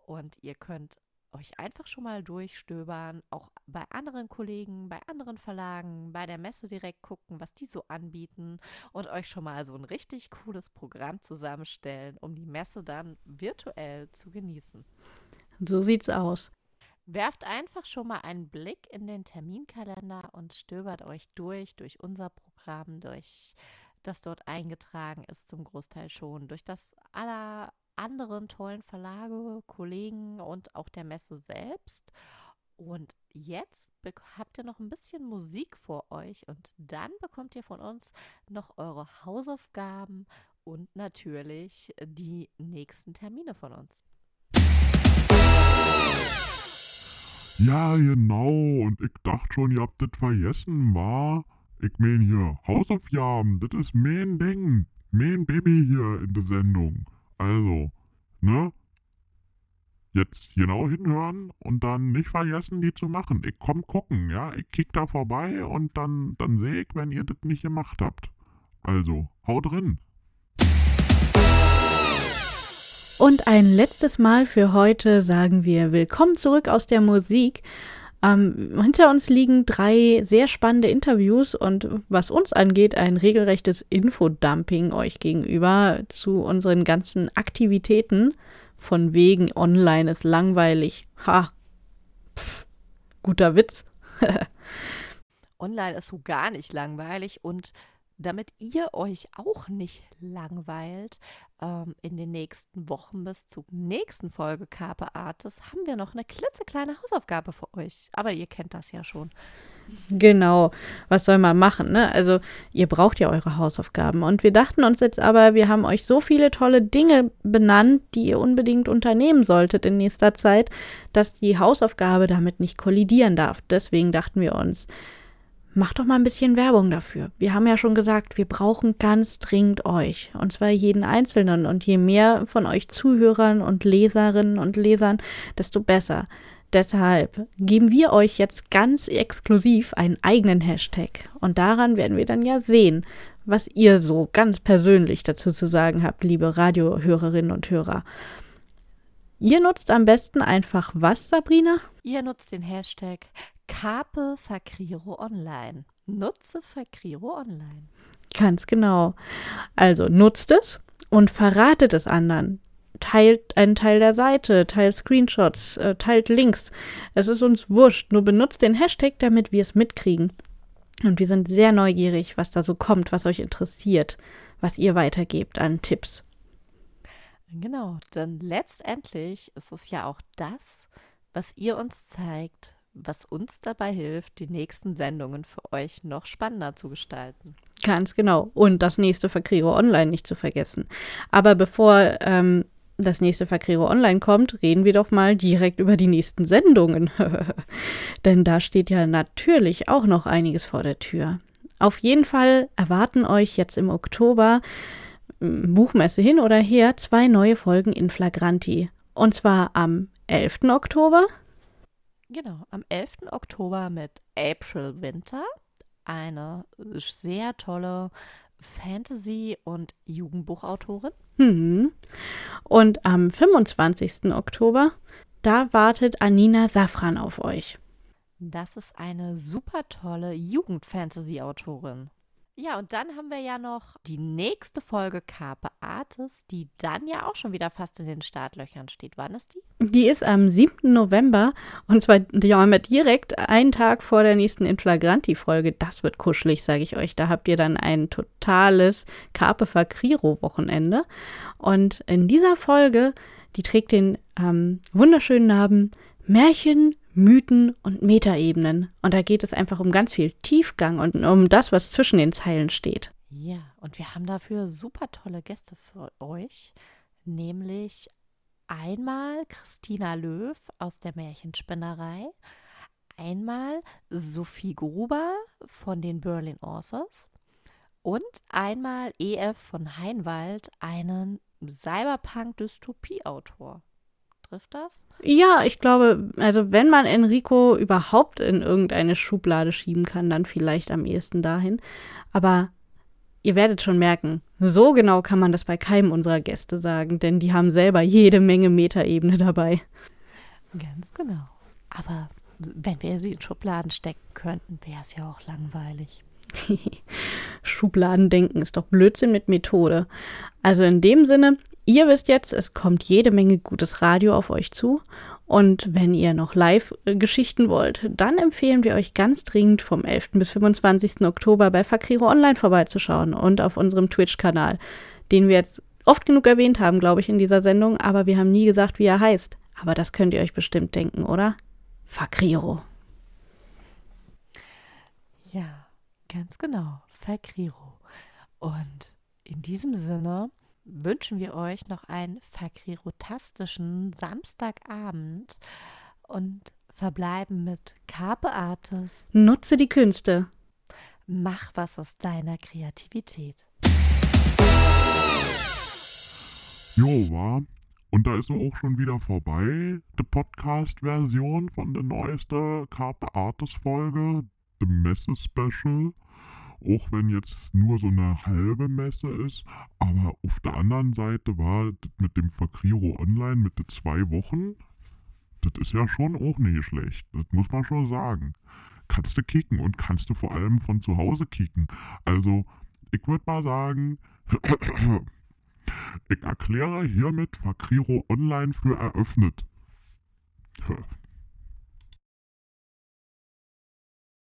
und ihr könnt euch einfach schon mal durchstöbern, auch bei anderen Kollegen, bei anderen Verlagen, bei der Messe direkt gucken, was die so anbieten und euch schon mal so ein richtig cooles Programm zusammenstellen, um die Messe dann virtuell zu genießen. So sieht's aus. Werft einfach schon mal einen Blick in den Terminkalender und stöbert euch durch, durch unser Programm, durch das dort eingetragen ist, zum Großteil schon, durch das aller anderen tollen Verlage, Kollegen und auch der Messe selbst. Und jetzt habt ihr noch ein bisschen Musik vor euch und dann bekommt ihr von uns noch eure Hausaufgaben und natürlich die nächsten Termine von uns. Ja, genau. Und ich dachte schon, ihr habt das vergessen, wa? Ich mein hier, Hausaufgaben, das ist mein Ding. Mein Baby hier in der Sendung. Also, ne? Jetzt genau hinhören und dann nicht vergessen, die zu machen. Ich komm gucken, ja? Ich kick da vorbei und dann, dann sehe ich, wenn ihr das nicht gemacht habt. Also, haut drin. Und ein letztes Mal für heute sagen wir Willkommen zurück aus der Musik. Ähm, hinter uns liegen drei sehr spannende Interviews und was uns angeht, ein regelrechtes Infodumping euch gegenüber zu unseren ganzen Aktivitäten. Von wegen online ist langweilig. Ha. Pff, guter Witz. *laughs* online ist so gar nicht langweilig und damit ihr euch auch nicht langweilt ähm, in den nächsten Wochen bis zur nächsten Folge Carpe Artis, haben wir noch eine klitzekleine Hausaufgabe für euch. Aber ihr kennt das ja schon. Genau, was soll man machen? Ne? Also ihr braucht ja eure Hausaufgaben. Und wir dachten uns jetzt aber, wir haben euch so viele tolle Dinge benannt, die ihr unbedingt unternehmen solltet in nächster Zeit, dass die Hausaufgabe damit nicht kollidieren darf. Deswegen dachten wir uns, Macht doch mal ein bisschen Werbung dafür. Wir haben ja schon gesagt, wir brauchen ganz dringend euch. Und zwar jeden Einzelnen. Und je mehr von euch Zuhörern und Leserinnen und Lesern, desto besser. Deshalb geben wir euch jetzt ganz exklusiv einen eigenen Hashtag. Und daran werden wir dann ja sehen, was ihr so ganz persönlich dazu zu sagen habt, liebe Radiohörerinnen und Hörer. Ihr nutzt am besten einfach was, Sabrina? Ihr nutzt den Hashtag Carpe Facriro Online. Nutze Facriro Online. Ganz genau. Also nutzt es und verratet es anderen. teilt einen Teil der Seite, teilt Screenshots, äh, teilt Links. Es ist uns wurscht. Nur benutzt den Hashtag, damit wir es mitkriegen. Und wir sind sehr neugierig, was da so kommt, was euch interessiert, was ihr weitergebt an Tipps. Genau, denn letztendlich ist es ja auch das, was ihr uns zeigt, was uns dabei hilft, die nächsten Sendungen für euch noch spannender zu gestalten. Ganz genau. Und das nächste Verkrigo Online nicht zu vergessen. Aber bevor ähm, das nächste Verkrigo Online kommt, reden wir doch mal direkt über die nächsten Sendungen. *laughs* Denn da steht ja natürlich auch noch einiges vor der Tür. Auf jeden Fall erwarten euch jetzt im Oktober Buchmesse hin oder her zwei neue Folgen in Flagranti. Und zwar am 11. Oktober. Genau, am 11. Oktober mit April Winter, eine sehr tolle Fantasy- und Jugendbuchautorin. Hm. Und am 25. Oktober, da wartet Anina Safran auf euch. Das ist eine super tolle Jugendfantasy-Autorin. Ja, und dann haben wir ja noch die nächste Folge Carpe Artis, die dann ja auch schon wieder fast in den Startlöchern steht. Wann ist die? Die ist am 7. November und zwar direkt einen Tag vor der nächsten Inflagranti-Folge. Das wird kuschelig, sage ich euch. Da habt ihr dann ein totales Carpe Facriro-Wochenende. Und in dieser Folge, die trägt den ähm, wunderschönen Namen Märchen Mythen und Metaebenen. Und da geht es einfach um ganz viel Tiefgang und um das, was zwischen den Zeilen steht. Ja, und wir haben dafür super tolle Gäste für euch, nämlich einmal Christina Löw aus der Märchenspinnerei, einmal Sophie Gruber von den Berlin Authors und einmal EF von Heinwald, einen Cyberpunk-Dystopie-Autor trifft das? Ja, ich glaube, also wenn man Enrico überhaupt in irgendeine Schublade schieben kann, dann vielleicht am ehesten dahin. Aber ihr werdet schon merken, so genau kann man das bei keinem unserer Gäste sagen, denn die haben selber jede Menge Metaebene dabei. Ganz genau. Aber wenn wir sie in Schubladen stecken könnten, wäre es ja auch langweilig. *laughs* Schubladendenken ist doch Blödsinn mit Methode. Also in dem Sinne, ihr wisst jetzt, es kommt jede Menge gutes Radio auf euch zu. Und wenn ihr noch Live-Geschichten wollt, dann empfehlen wir euch ganz dringend vom 11. bis 25. Oktober bei Fakriro Online vorbeizuschauen und auf unserem Twitch-Kanal, den wir jetzt oft genug erwähnt haben, glaube ich, in dieser Sendung, aber wir haben nie gesagt, wie er heißt. Aber das könnt ihr euch bestimmt denken, oder? Fakriro. Ja, ganz genau. Fakriro. Und in diesem Sinne wünschen wir euch noch einen fakrirotastischen Samstagabend und verbleiben mit Carpe Artis. Nutze die Künste. Mach was aus deiner Kreativität. Jo, war. Und da ist auch schon wieder vorbei, die Podcast-Version von der neuesten Carpe Artis-Folge, The Messe-Special auch wenn jetzt nur so eine halbe Messe ist. Aber auf der anderen Seite war das mit dem Fakriro Online mit den zwei Wochen, das ist ja schon auch nicht schlecht. Das muss man schon sagen. Kannst du kicken und kannst du vor allem von zu Hause kicken. Also, ich würde mal sagen, *coughs* ich erkläre hiermit Fakriro Online für eröffnet.